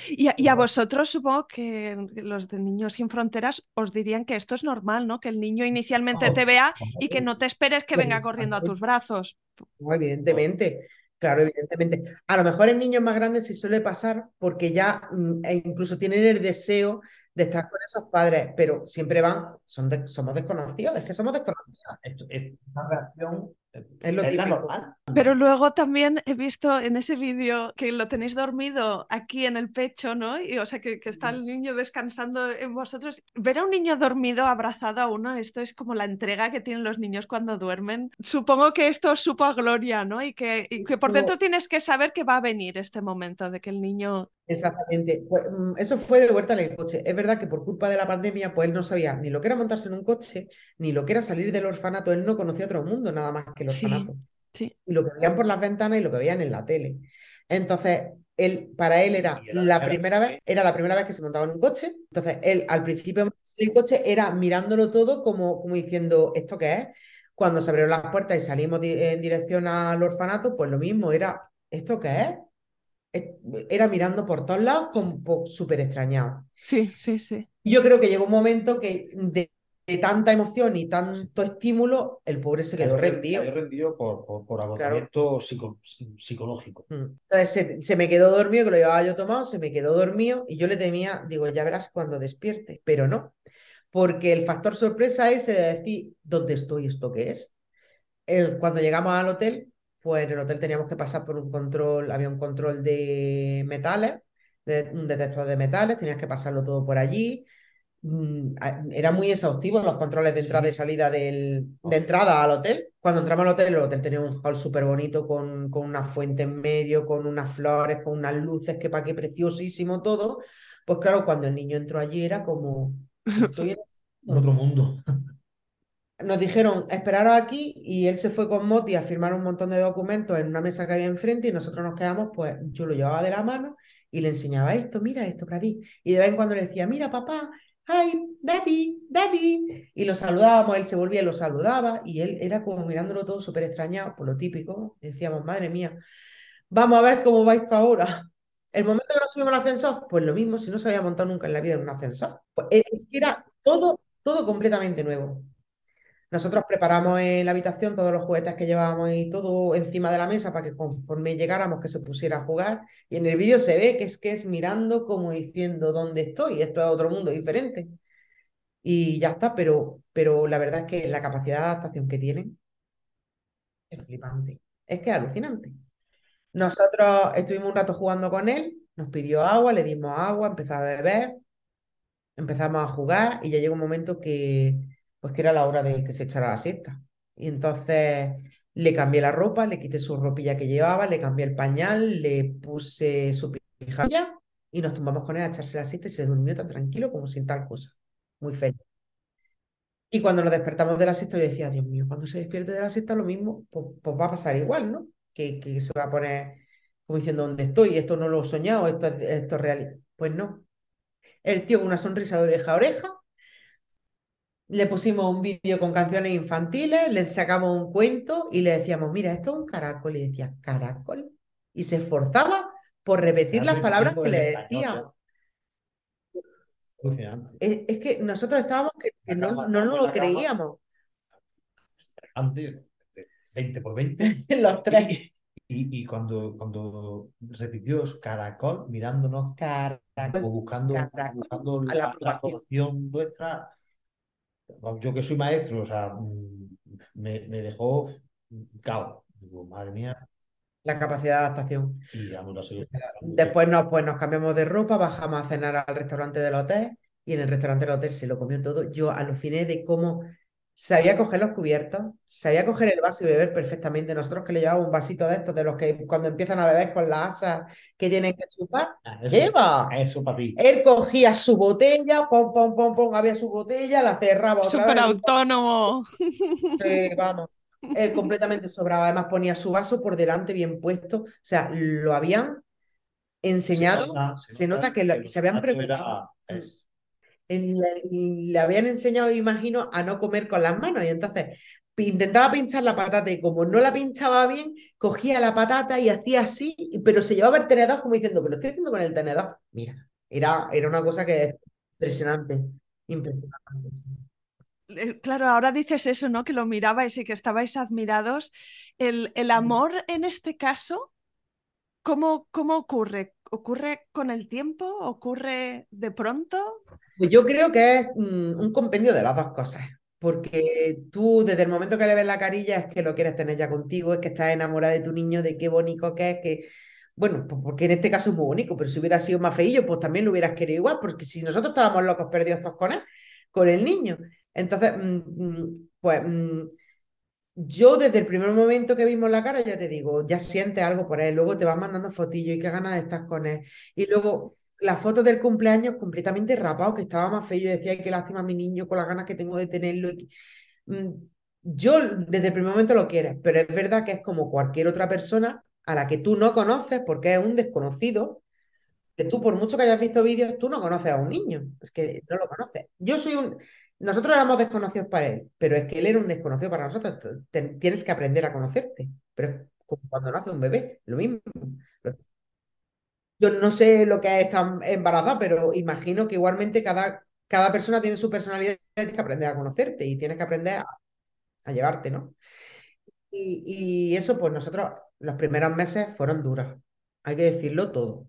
Y a, vosotros supongo que los de Niños Sin Fronteras os dirían que esto es normal, ¿no? Que el niño inicialmente te vea y que no te esperes que venga corriendo a tus brazos. No, evidentemente. Claro, evidentemente. A lo mejor en niños más grandes sí suele pasar porque ya mm, e incluso tienen el deseo de estar con esos padres, pero siempre van, son somos desconocidos, es que somos desconocidos. es una reacción es lo típico. Pero luego también he visto en ese vídeo que lo tenéis dormido aquí en el pecho, ¿no? Y, o sea, que, que, está el niño descansando en vosotros. Ver a un niño dormido abrazado a uno, esto es como la entrega que tienen los niños cuando duermen. Supongo que esto supo a gloria, ¿no? Y que, y que por dentro tienes que saber que va a venir este momento de que el niño Exactamente. Pues, eso fue de vuelta en el coche. Es verdad que por culpa de la pandemia, pues él no sabía ni lo que era montarse en un coche, ni lo que era salir del orfanato. Él no conocía otro mundo nada más que el orfanato. Sí, Y lo que veían por las ventanas y lo que veían en la tele. Entonces, él, para él era la primera vez, era la primera vez que se montaba en un coche. Entonces, él al principio del coche era mirándolo todo como, como diciendo, ¿esto qué es? Cuando se abrieron las puertas y salimos en dirección al orfanato, pues lo mismo, era, ¿esto qué es? Era mirando por todos lados como súper extrañado. Sí, sí, sí. Yo creo que llegó un momento que de tanta emoción y tanto estímulo, el pobre se quedó rendido. cayó rendido por, por, por agotamiento psico- psicológico. Mm. Entonces se, se me quedó dormido, que lo llevaba yo tomado, se me quedó dormido y yo le temía, digo, ya verás cuando despierte, pero no, porque el factor sorpresa ese de decir, ¿dónde estoy? ¿Esto qué es? El- cuando llegamos al hotel, pues en el hotel teníamos que pasar por un control, había un control de metales, de, un detector de metales, tenías que pasarlo todo por allí. Mm, Era muy exhaustivo los controles de entrada y salida del, de entrada al hotel. Cuando entramos al hotel, el hotel tenía un hall súper bonito con, con una fuente en medio, con unas flores, con unas luces, que para qué preciosísimo todo. Pues claro, cuando el niño entró allí era como, estoy En otro mundo. Nos dijeron, esperaros aquí, y él se fue con Moti a firmar un montón de documentos en una mesa que había enfrente, y nosotros nos quedamos, pues yo lo llevaba de la mano y le enseñaba esto, mira esto para ti. Y de vez en cuando le decía, mira papá, hi, daddy, daddy. Y lo saludábamos, él se volvía y lo saludaba, y él era como mirándolo todo súper extrañado, por lo típico. Decíamos, madre mía, vamos a ver cómo vais para ahora. El momento que nos subimos al ascensor, pues lo mismo, si no se había montado nunca en la vida en un ascensor. Pues es que era todo, todo completamente nuevo. Nosotros preparamos en la habitación todos los juguetes que llevábamos y todo encima de la mesa para que conforme llegáramos que se pusiera a jugar. Y en el vídeo se ve que es que es mirando como diciendo dónde estoy, esto es otro mundo diferente. Y ya está, pero, pero la verdad es que la capacidad de adaptación que tienen es flipante. Es que es alucinante. Nosotros estuvimos un rato jugando con él, nos pidió agua, le dimos agua, empezó a beber, empezamos a jugar y ya llegó un momento que, pues que era la hora de que se echara la siesta. Y entonces le cambié la ropa, le quité su ropilla que llevaba, le cambié el pañal, le puse su pijama y nos tumbamos con él a echarse la siesta y se durmió tan tranquilo como sin tal cosa. Muy feliz. Y cuando nos despertamos de la siesta, yo decía, Dios mío, cuando se despierte de la siesta, lo mismo, pues, pues va a pasar igual, ¿no? Que, se va a poner como diciendo, ¿dónde estoy? Esto no lo he soñado, esto es, esto es real. Pues no. El tío con una sonrisa de oreja a oreja, le pusimos un vídeo con canciones infantiles, le sacamos un cuento y le decíamos, mira, esto es un caracol. Y decía, ¿caracol? Y se esforzaba por repetir las palabras que le decíamos. Es, es que nosotros estábamos que, que no, no nos lo creíamos. Antes, 20 por 20. Los tres. Y, y cuando, cuando repitió caracol, mirándonos, Caracol. como buscando, Caracol. buscando la, la aprobación nuestra. Yo que soy maestro, o sea, mm, me, me dejó cao. Digo, madre mía, La capacidad de adaptación. y ya. Después nos, pues, nos cambiamos de ropa, bajamos a cenar al restaurante del hotel y en el restaurante del hotel se lo comió todo. Yo aluciné de cómo sabía coger los cubiertos, sabía coger el vaso y beber perfectamente. Nosotros que le llevábamos un vasito de estos, de los que cuando empiezan a beber con las asas que tienen que chupar, Ah, ¿qué Eso, va? eso para ti. Él cogía su botella, pom, pom, pom, pom, había su botella, la cerraba otra vez. autónomo. Sí, vamos. Él completamente sobraba. Además, ponía su vaso por delante bien puesto. O sea, lo habían enseñado. nota- se nota que lo- que se habían era- es- En la- le habían enseñado, imagino, a no comer con las manos. Y entonces intentaba pinchar la patata y como no la pinchaba bien, cogía la patata y hacía así, pero se llevaba el tenedor como diciendo que lo estoy haciendo con el tenedor. Mira, era, era una cosa que es impresionante. Impresionante. sí. Claro, ahora dices eso, ¿no? Que lo mirabais y que estabais admirados. El, el amor en este caso, ¿cómo, cómo ocurre? ¿Ocurre con el tiempo? ¿Ocurre de pronto? Pues yo creo que es mm, un compendio de las dos cosas, porque tú desde el momento que le ves la carilla es que lo quieres tener ya contigo, es que estás enamorada de tu niño, de qué bonito que es, que, bueno, pues porque en este caso es muy bonito, pero si hubiera sido más feillo, pues también lo hubieras querido igual, porque si nosotros estábamos locos perdidos todos con con el niño. Entonces, mm, mm, pues yo desde el primer momento que vimos la cara, ya te digo, ya sientes algo por él, luego te vas mandando fotillos y qué ganas de estar con él. Y luego las fotos del cumpleaños completamente rapado, que estaba más feo, yo decía, ay, qué lástima mi niño con las ganas que tengo de tenerlo. Mm, Yo desde el primer momento lo quieres, pero es verdad que es como cualquier otra persona a la que tú no conoces porque es un desconocido, que tú por mucho que hayas visto vídeos, tú no conoces a un niño, es que no lo conoces. Yo soy un... Nosotros éramos desconocidos para él, pero es que él era un desconocido para nosotros. Tienes que aprender a conocerte, pero es como cuando nace un bebé, lo mismo. Yo no sé lo que es estar embarazada, pero imagino que igualmente cada cada persona tiene su personalidad y tienes que aprender a conocerte y tienes que aprender a, a llevarte, ¿no? Y, y, eso, pues nosotros, los primeros meses fueron duros, hay que decirlo todo,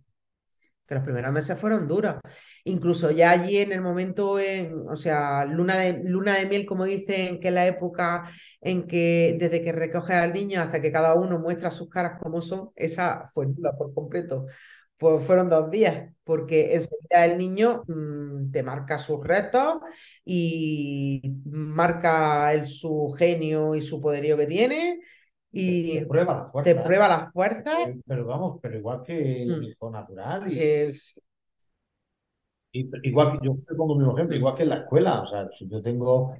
que los primeros meses fueron duros. Incluso ya allí en el momento, en, o sea, luna de, luna de miel, como dicen, que es la época en que desde que recoge al niño hasta que cada uno muestra sus caras como son, esa fue nula por completo. Pues fueron dos días, porque enseguida el niño mmm, te marca sus retos y marca el, su genio y su poderío que tiene y te prueba la fuerza. te prueba las fuerzas. Pero, vamos, pero igual que el Mm. hijo natural. Y, es- y- igual que yo pongo el mismo ejemplo, igual que en la escuela. O sea, si yo tengo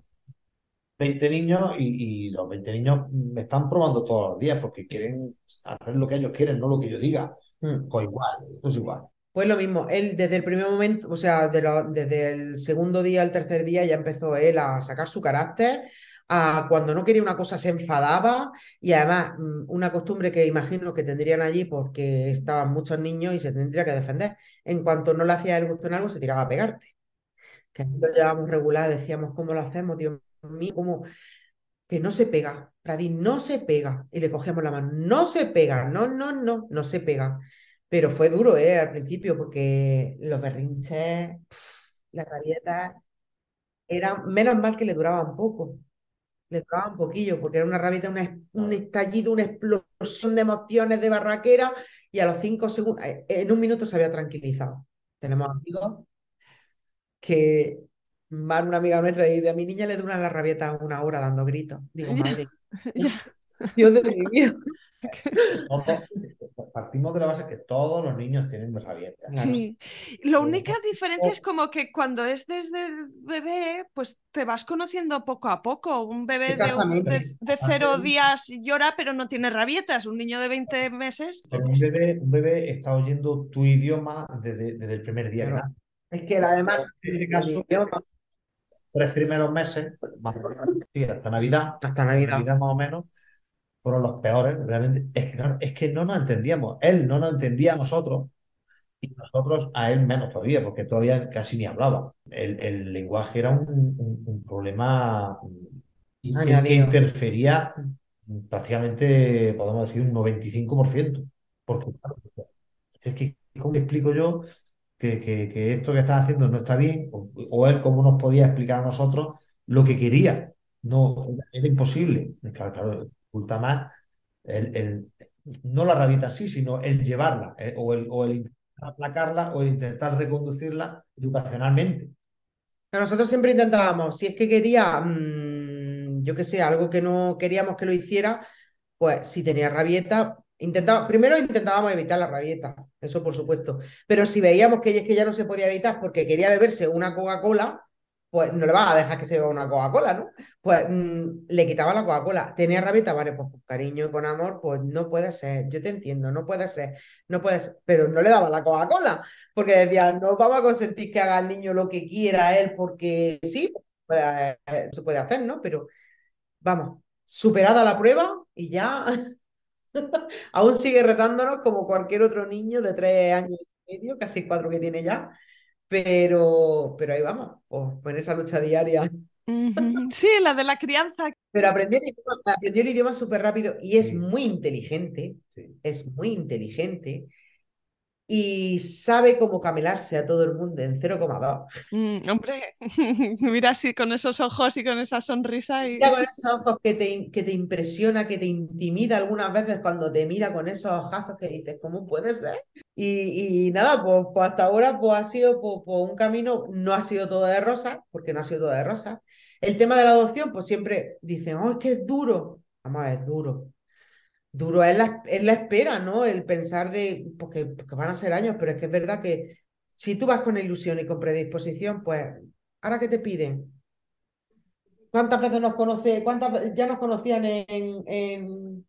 20 niños y, y los 20 niños me están probando todos los días porque quieren hacer lo que ellos quieren, no lo que yo diga. mm. Pues igual, esto es igual. Pues lo mismo, él desde el primer momento, o sea, de lo- desde el segundo día al tercer día ya empezó él a sacar su carácter, cuando no quería una cosa se enfadaba y además mm, una costumbre que imagino que tendrían allí porque estaban muchos niños y se tendría que defender. En cuanto no le hacía el gusto en algo, se tiraba a pegarte. Que lo llevábamos regular, decíamos, ¿cómo lo hacemos, Dios mío? ¿Cómo? Que no se pega, Pradín, no se pega. Y le cogíamos la mano, no se pega, no, no, no, no se pega. Pero fue duro, ¿eh? Al principio, porque los berrinches, pf, las rabietas, eran, menos mal que le duraban poco, le duraban un poquillo, porque era una rabieta, una un estallido, una explosión de emociones de barraquera, y a los cinco segundos, eh, en un minuto se había tranquilizado. Tenemos amigos que van una amiga nuestra y dice, a mi niña le duran las rabietas una hora dando gritos. Digo, madre. Dios de mi vida. Partimos de la base que todos los niños tienen rabietas. Sí, la única diferencia es como que cuando es desde el bebé, pues te vas conociendo poco a poco. Un bebé de, un- Exactamente. de, de cero días llora, pero no tiene rabietas. Un niño de 20 meses, Pero un bebé, un bebé está oyendo tu idioma desde, desde el primer día. Es que la además, En este el caso, idioma, tres primeros meses, más o menos, sí, hasta Navidad, hasta Navidad. Navidad más o menos, fueron los peores, realmente. Es que no, es que no nos entendíamos. Él no nos entendía a nosotros y nosotros a él menos todavía, porque todavía casi ni hablaba. El, el lenguaje era un, un- un problema que, interfería prácticamente, podemos decir, un 95%. Porque, es que, ¿cómo explico yo que, que- que esto que estás haciendo no está bien? O, o él, ¿cómo nos podía explicar a nosotros lo que quería? No, era imposible. Claro, claro, más el, el- no la rabieta en sí, sino el llevarla, eh, o, el, o el aplacarla, o el intentar reconducirla educacionalmente. Nosotros siempre intentábamos, si es que quería, mm, yo qué sé, algo que no queríamos que lo hiciera, pues si tenía rabieta, intentaba, primero intentábamos evitar la rabieta, eso por supuesto. Pero si veíamos que, es que ya no se podía evitar porque quería beberse una Coca-Cola, pues no le vas a dejar que se beba una Coca-Cola, ¿no? Pues mm, le quitaba la Coca-Cola. Tenía rabieta, vale, pues con cariño y con amor, pues no puede ser, yo te entiendo, no puede ser, no puede ser, pero no le daba la Coca-Cola. Porque decía, no vamos a consentir que haga el niño lo que quiera él, porque sí, puede- se puede hacer, ¿no? Pero vamos, superada la prueba y ya aún sigue retándonos como cualquier otro niño de tres años y medio, casi cuatro que tiene ya. Pero, pero ahí vamos, pues, pues en esa lucha diaria. Sí, la de la crianza. Pero aprendió el idioma, aprendió el idioma súper rápido y es Sí. muy inteligente, Sí. es muy inteligente y sabe cómo camelarse a todo el mundo en 0,2. Mm, hombre, mira así con esos ojos y con esa sonrisa y... Mira con esos ojos que te, que te impresiona, que te intimida algunas veces cuando te mira con esos ojazos que dices, ¿cómo puede ser? Y, y nada, pues, pues hasta ahora pues ha sido pues, pues un camino, no ha sido todo de rosas, porque no ha sido todo de rosas. El tema de la adopción, pues siempre dicen, oh, es que es duro. Vamos a ver, es duro. Duro es la, es la espera, ¿no? El pensar de, porque, van a ser años, pero es que es verdad que si tú vas con ilusión y con predisposición, pues, ¿ahora qué te piden? ¿Cuántas veces nos conoce, cuántas ya nos conocían en, en,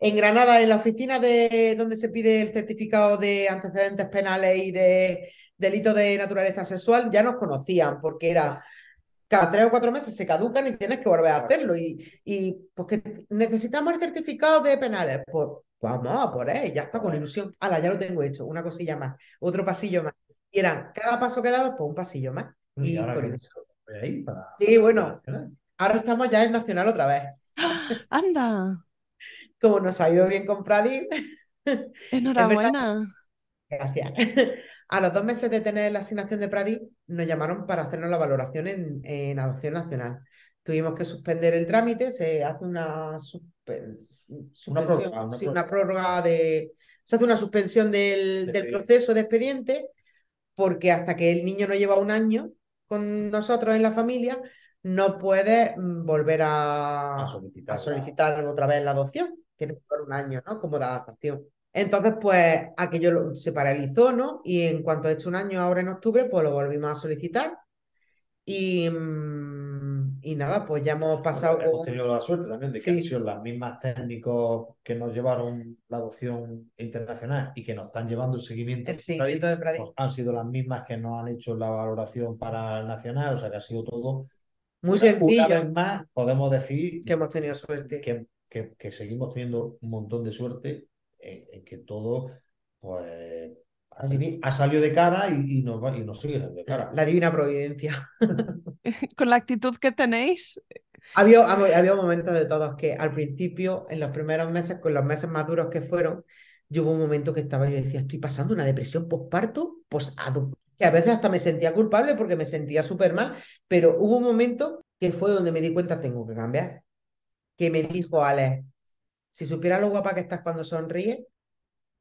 en Granada, en la oficina de donde se pide el certificado de antecedentes penales y de delitos de naturaleza sexual? Ya nos conocían porque era cada tres o cuatro meses se caducan y tienes que volver a hacerlo. Y, y pues que necesitamos el certificado de penales. Pues vamos a por él, ya está con ilusión. Ala, ya lo tengo hecho, una cosilla más, otro pasillo más. Y eran cada paso que daba, pues un pasillo más. Y, Y ahora con- ahí para, Sí, bueno. Ahora estamos ya en Nacional otra vez. Anda, Como nos ha ido bien con Pradip, enhorabuena. gracias. A los dos meses de tener la asignación de Pradip, nos llamaron para hacernos la valoración en, en adopción nacional. Tuvimos que suspender el trámite, se hace una, suspensión, prórroga, una sí, una prórroga de. Se hace una suspensión del, De del expediente. proceso de expediente, porque hasta que el niño no lleva un año con nosotros en la familia, no puede mm, volver a, A solicitar a solicitar otra vez la adopción. Tiene que durar un año, ¿no? Como de adaptación. Entonces, pues aquello lo- se paralizó, ¿no? Y en cuanto ha hecho un año ahora en octubre, pues lo volvimos a solicitar. Y, mm, y nada, pues ya hemos pasado Bueno, hemos tenido la suerte también de que Sí. han sido las mismas técnicos que nos llevaron la adopción internacional y que nos están llevando el seguimiento. el seguimiento de Pradip. pues han sido las mismas que nos han hecho la valoración para el nacional, o sea que ha sido todo. Muy Una sencillo, vez más, podemos decir que hemos tenido suerte. que, que- que seguimos teniendo un montón de suerte en, en que todo pues, ha, salido de cara y, y nos, va- y nos sigue saliendo de cara. La divina providencia. Con la actitud que tenéis, Había, había momentos de todos que al principio, en los primeros meses, con los meses más duros que fueron, yo hubo un momento que estaba, yo decía, estoy pasando una depresión postparto, posado, que a veces hasta me sentía culpable porque me sentía súper mal, pero hubo un momento que fue donde me di cuenta, tengo que cambiar, que me dijo Alex, si supiera lo guapa que estás cuando sonríes,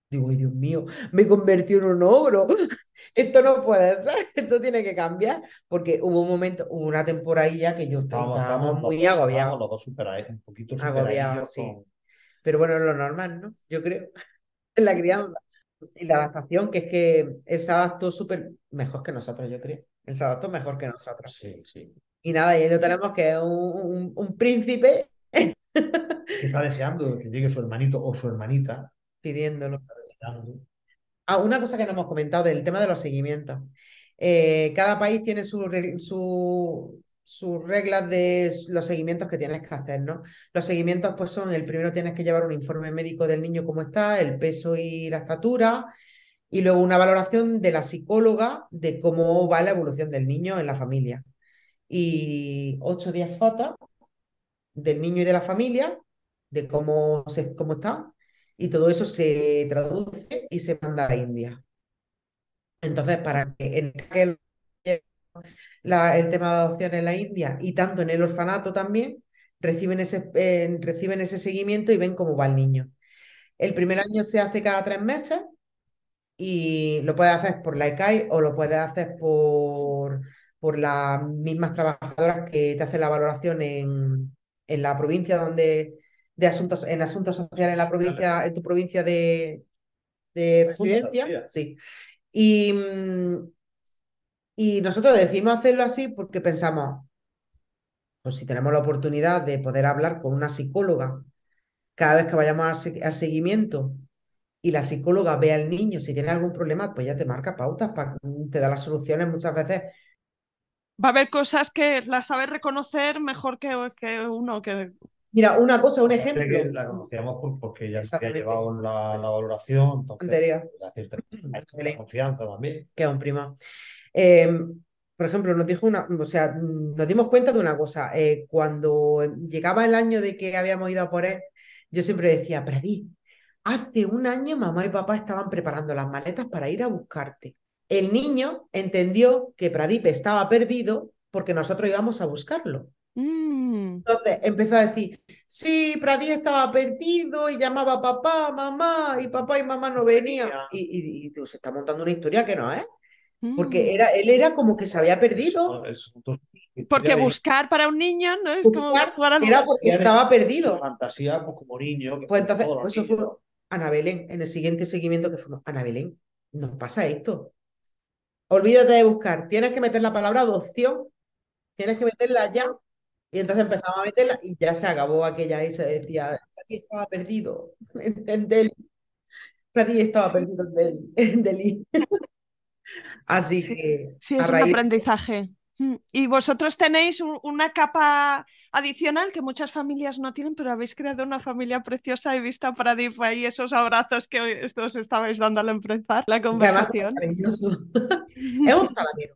digo, ay Dios mío, me convertí en un ogro, esto no puede ser, esto tiene que cambiar, porque hubo un momento, hubo una temporadilla que yo Estábamos, estábamos muy dos- estábamos los dos supera- un poquito Agobiados, superadillos sí. con- Pero bueno, lo normal, ¿no? Yo creo, en la crianza. Y la adaptación, que es que él se adaptó súper mejor que nosotros, yo creo. Él se adaptó mejor que nosotros. Sí, sí. Y nada, y ahí lo tenemos que es un, un- un príncipe está deseando que llegue su hermanito o su hermanita. pidiéndolo. Ah, una cosa que no hemos comentado del tema de los seguimientos. Eh, cada país tiene su reg- su- sus reglas de los seguimientos que tienes que hacer, ¿no? Los seguimientos, pues son, el primero tienes que llevar un informe médico del niño cómo está, el peso y la estatura, y luego una valoración de la psicóloga de cómo va la evolución del niño en la familia. Y 8 o 10 fotos del niño y de la familia, de cómo, se, cómo está, y todo eso se traduce y se manda a India. Entonces, para que en aquel- la- el tema de adopción en la India y tanto en el orfanato también, reciben ese, reciben ese seguimiento y ven cómo va el niño. El primer año se hace cada tres meses y lo puedes hacer por la ECAI o lo puedes hacer por, por las mismas trabajadoras que te hacen la valoración en, en la provincia donde, de asuntos, en asuntos sociales en la provincia, en tu provincia de, de residencia. Sí. Y, mm, y nosotros decidimos hacerlo así porque pensamos, pues si tenemos la oportunidad de poder hablar con una psicóloga cada vez que vayamos al, se- al seguimiento y la psicóloga ve al niño, si tiene algún problema, pues ya te marca pautas, pa- te da las soluciones muchas veces. Va a haber cosas que las sabes reconocer mejor que, que uno que... Mira, una cosa, un ejemplo. La conocíamos por- porque ya se había Exactamente. llevado la, la valoración, entonces Anterior. da cierta Belén. confianza también. que es un primo. Eh, por ejemplo, nos dijo una, o sea, nos dimos cuenta de una cosa. eh, cuando llegaba el año de que habíamos ido a por él, yo siempre decía, Pradí, hace un año mamá y papá estaban preparando las maletas para ir a buscarte. El niño entendió que Pradip estaba perdido porque nosotros íbamos a buscarlo. Mm, Entonces empezó a decir, sí, Pradip estaba perdido y llamaba a papá, mamá, y papá y mamá no venían. Y, y, y tú, se está montando una historia que no es. Porque mm. era, él era como que se había perdido. Eso- eso- dos- Porque buscar para un niño no es como Buscar jugar al era porque estaba perdido. fantasía pues, como niño. que Pues como entonces, pues eso fue. Ana Belén, en el siguiente seguimiento que fuimos, Ana Belén, nos pasa esto. Olvídate de buscar, tienes que meter la palabra adopción, tienes que meterla ya. Y entonces empezamos a meterla y ya se acabó aquella y se decía, Pradí estaba perdido en, Delhi. Estaba perdido en Delhi. en Delhi". Así Sí, que Sí, es un aprendizaje. Mm. Y vosotros tenéis un- una capa adicional que muchas familias no tienen, pero habéis creado una familia preciosa y vista para Dip ahí esos abrazos que estos estabais dando al empezar la que además es conversación. Es un salamero.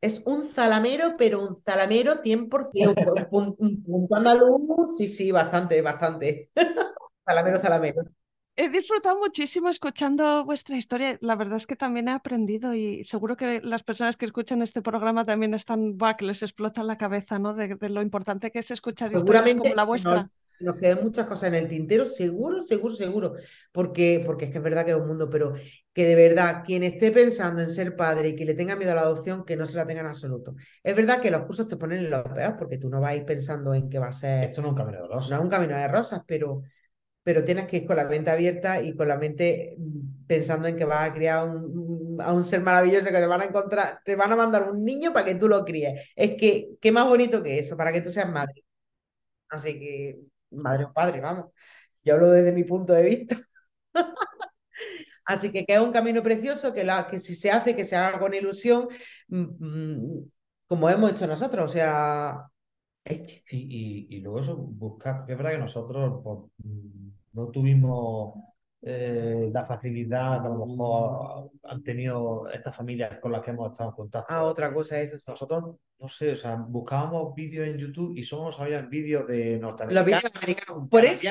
Es un zalamero, pero un zalamero 100%. un, un punto andaluz, sí, sí, bastante, bastante. zalamero, zalamero. He disfrutado muchísimo escuchando vuestra historia. La verdad es que también he aprendido y seguro que las personas que escuchan este programa también están, buah, que les explota la cabeza, ¿no? De, de lo importante que es escuchar historias Seguramente como la vuestra. nos, se nos quedan muchas cosas en el tintero, seguro, seguro, seguro, porque, porque es que es verdad que es un mundo, pero que de verdad, quien esté pensando en ser padre y que le tenga miedo a la adopción, que no se la tenga en absoluto. Es verdad que los cursos te ponen en los peores porque tú no vas a ir pensando en que va a ser, Esto no es un camino de no rosas. es un camino de rosas, pero, pero tienes que ir con la mente abierta y con la mente mm, pensando en que vas a criar un- a un ser maravilloso que te van a encontrar, te van a mandar un niño para que tú lo críes. Es que, qué más bonito que eso, para que tú seas madre. Así que, madre o padre, vamos. Yo hablo desde mi punto de vista. Así que, que es un camino precioso, que, la, que si se hace, que se haga con ilusión, mm, mm, como hemos hecho nosotros. O sea, Y, y, y luego eso, buscar, es verdad que nosotros pues, mm, no tuvimos eh, la facilidad que a lo mejor han tenido estas familias con las que hemos estado en contacto. ah, otra cosa, eso sí. Nosotros, no sé, o sea, buscábamos vídeos en YouTube y solo nos salían vídeos de Los norteamericanos, vídeos americanos. Por eso,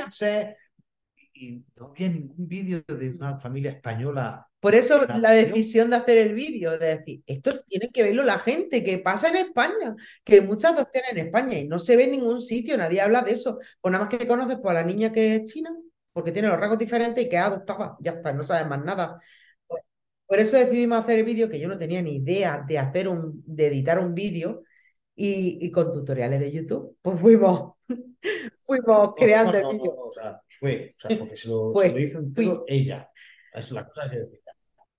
y no había ningún vídeo de una familia española. por eso la decisión de hacer el vídeo, de decir, esto tiene que verlo la gente, que pasa en España, que hay muchas adopciones en España y no se ve en ningún sitio, nadie habla de eso. Pues nada más que conoces pues, a la niña que es china, porque tiene los rasgos diferentes y que es adoptada, ya está, no sabes más nada. Pues, por eso decidimos hacer el vídeo, que yo no tenía ni idea de hacer un, de editar un vídeo y, y con tutoriales de YouTube, pues fuimos, fuimos creando el vídeo. no, o sea, fue, o sea, porque se lo, Fue, se lo hizo ella. Es la cosa que decir.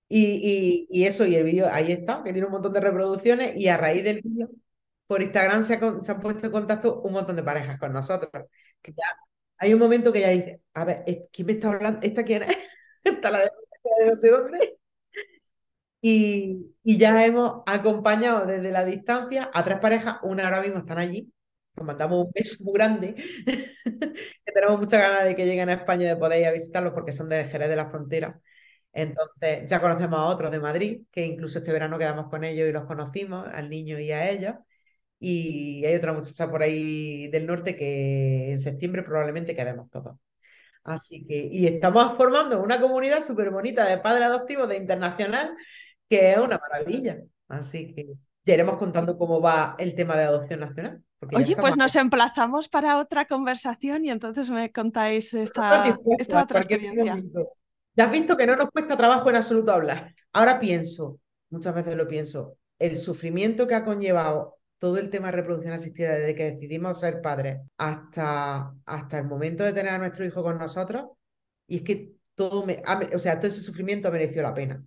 Y, y, y eso, y el vídeo ahí está, que tiene un montón de reproducciones, y a raíz del vídeo, por Instagram se, ha con- se han puesto en contacto un montón de parejas con nosotros. Que ya hay un momento que ya dice, a ver, ¿es- ¿quién me está hablando? ¿Esta quién es? ¿Esta la de, la de no sé dónde? Y, y ya hemos acompañado desde la distancia a tres parejas, una ahora mismo están allí, nos mandamos un beso muy grande, que tenemos muchas ganas de que lleguen a España y de poder ir a visitarlos porque son de Jerez de la Frontera. Entonces, ya conocemos a otros de Madrid, que incluso este verano quedamos con ellos y los conocimos, al niño y a ellos. Y hay otra muchacha por ahí del norte que en septiembre probablemente quedemos todos. Así que, y estamos formando una comunidad súper bonita de padres adoptivos de internacional, que es una maravilla. Así que ya iremos contando cómo va el tema de adopción nacional. Oye, pues nos emplazamos para otra conversación y entonces me contáis esta, esta otra experiencia. Ya has visto que no nos cuesta trabajo en absoluto hablar. Ahora pienso, muchas veces lo pienso, el sufrimiento que ha conllevado todo el tema de reproducción asistida desde que decidimos ser padres hasta, hasta el momento de tener a nuestro hijo con nosotros, y es que todo me- o sea, todo ese sufrimiento ha merecido la pena.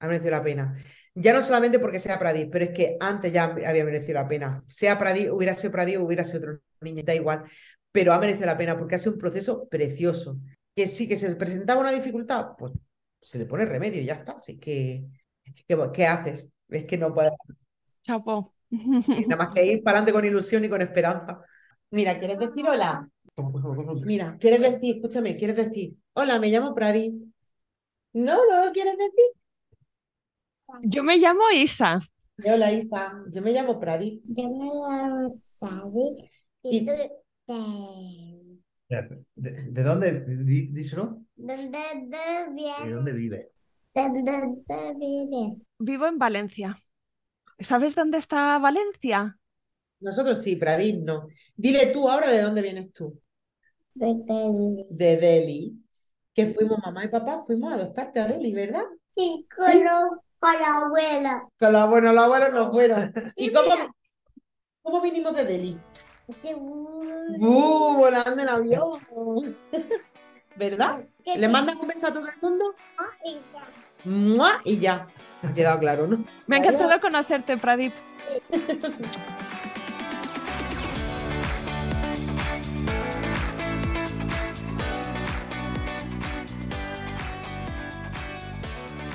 Ha merecido la pena. Ya no solamente porque sea Pradis, pero es que antes ya había merecido la pena. Sea Pradis, hubiera sido Pradis, hubiera sido otro niño, da igual. Pero ha merecido la pena porque ha sido un proceso precioso. Que sí que se presentaba una dificultad, pues se le pone remedio y ya está. Así que, ¿qué, qué haces? Es que no puedes Chapo. nada más que ir para adelante con ilusión y con esperanza. Mira, ¿quieres decir hola? Mira, ¿quieres decir, escúchame, ¿quieres decir, hola, me llamo Pradis? No, no lo quieres decir. Yo me llamo Isa. Hola, Isa, yo me llamo Pradis. Yo me llamo Sadi Y- y tú de ¿De, de dónde? Dí- Díselo. ¿Dónde te ¿De vienes? dónde vive? ¿De dónde vienes? Vivo en Valencia. ¿Sabes dónde está Valencia? Nosotros sí, Pradis no. Dile tú ahora de dónde vienes tú. De Delhi. De Delhi. Que fuimos mamá y papá, fuimos a adoptarte a Delhi, ¿verdad? Sí, con, Sí. lo- con la abuela. Con los abuelos, los abuelos nos fueron. ¿Y Y cómo, cómo vinimos de Delhi? Sí, uh, ¡Uh! Volando en avión. ¿Verdad? ¿Le mandas un beso a todo el mundo? y ya. ¡Mua! Y ya. Ha quedado claro, ¿no? Me ha encantado conocerte, Pradip.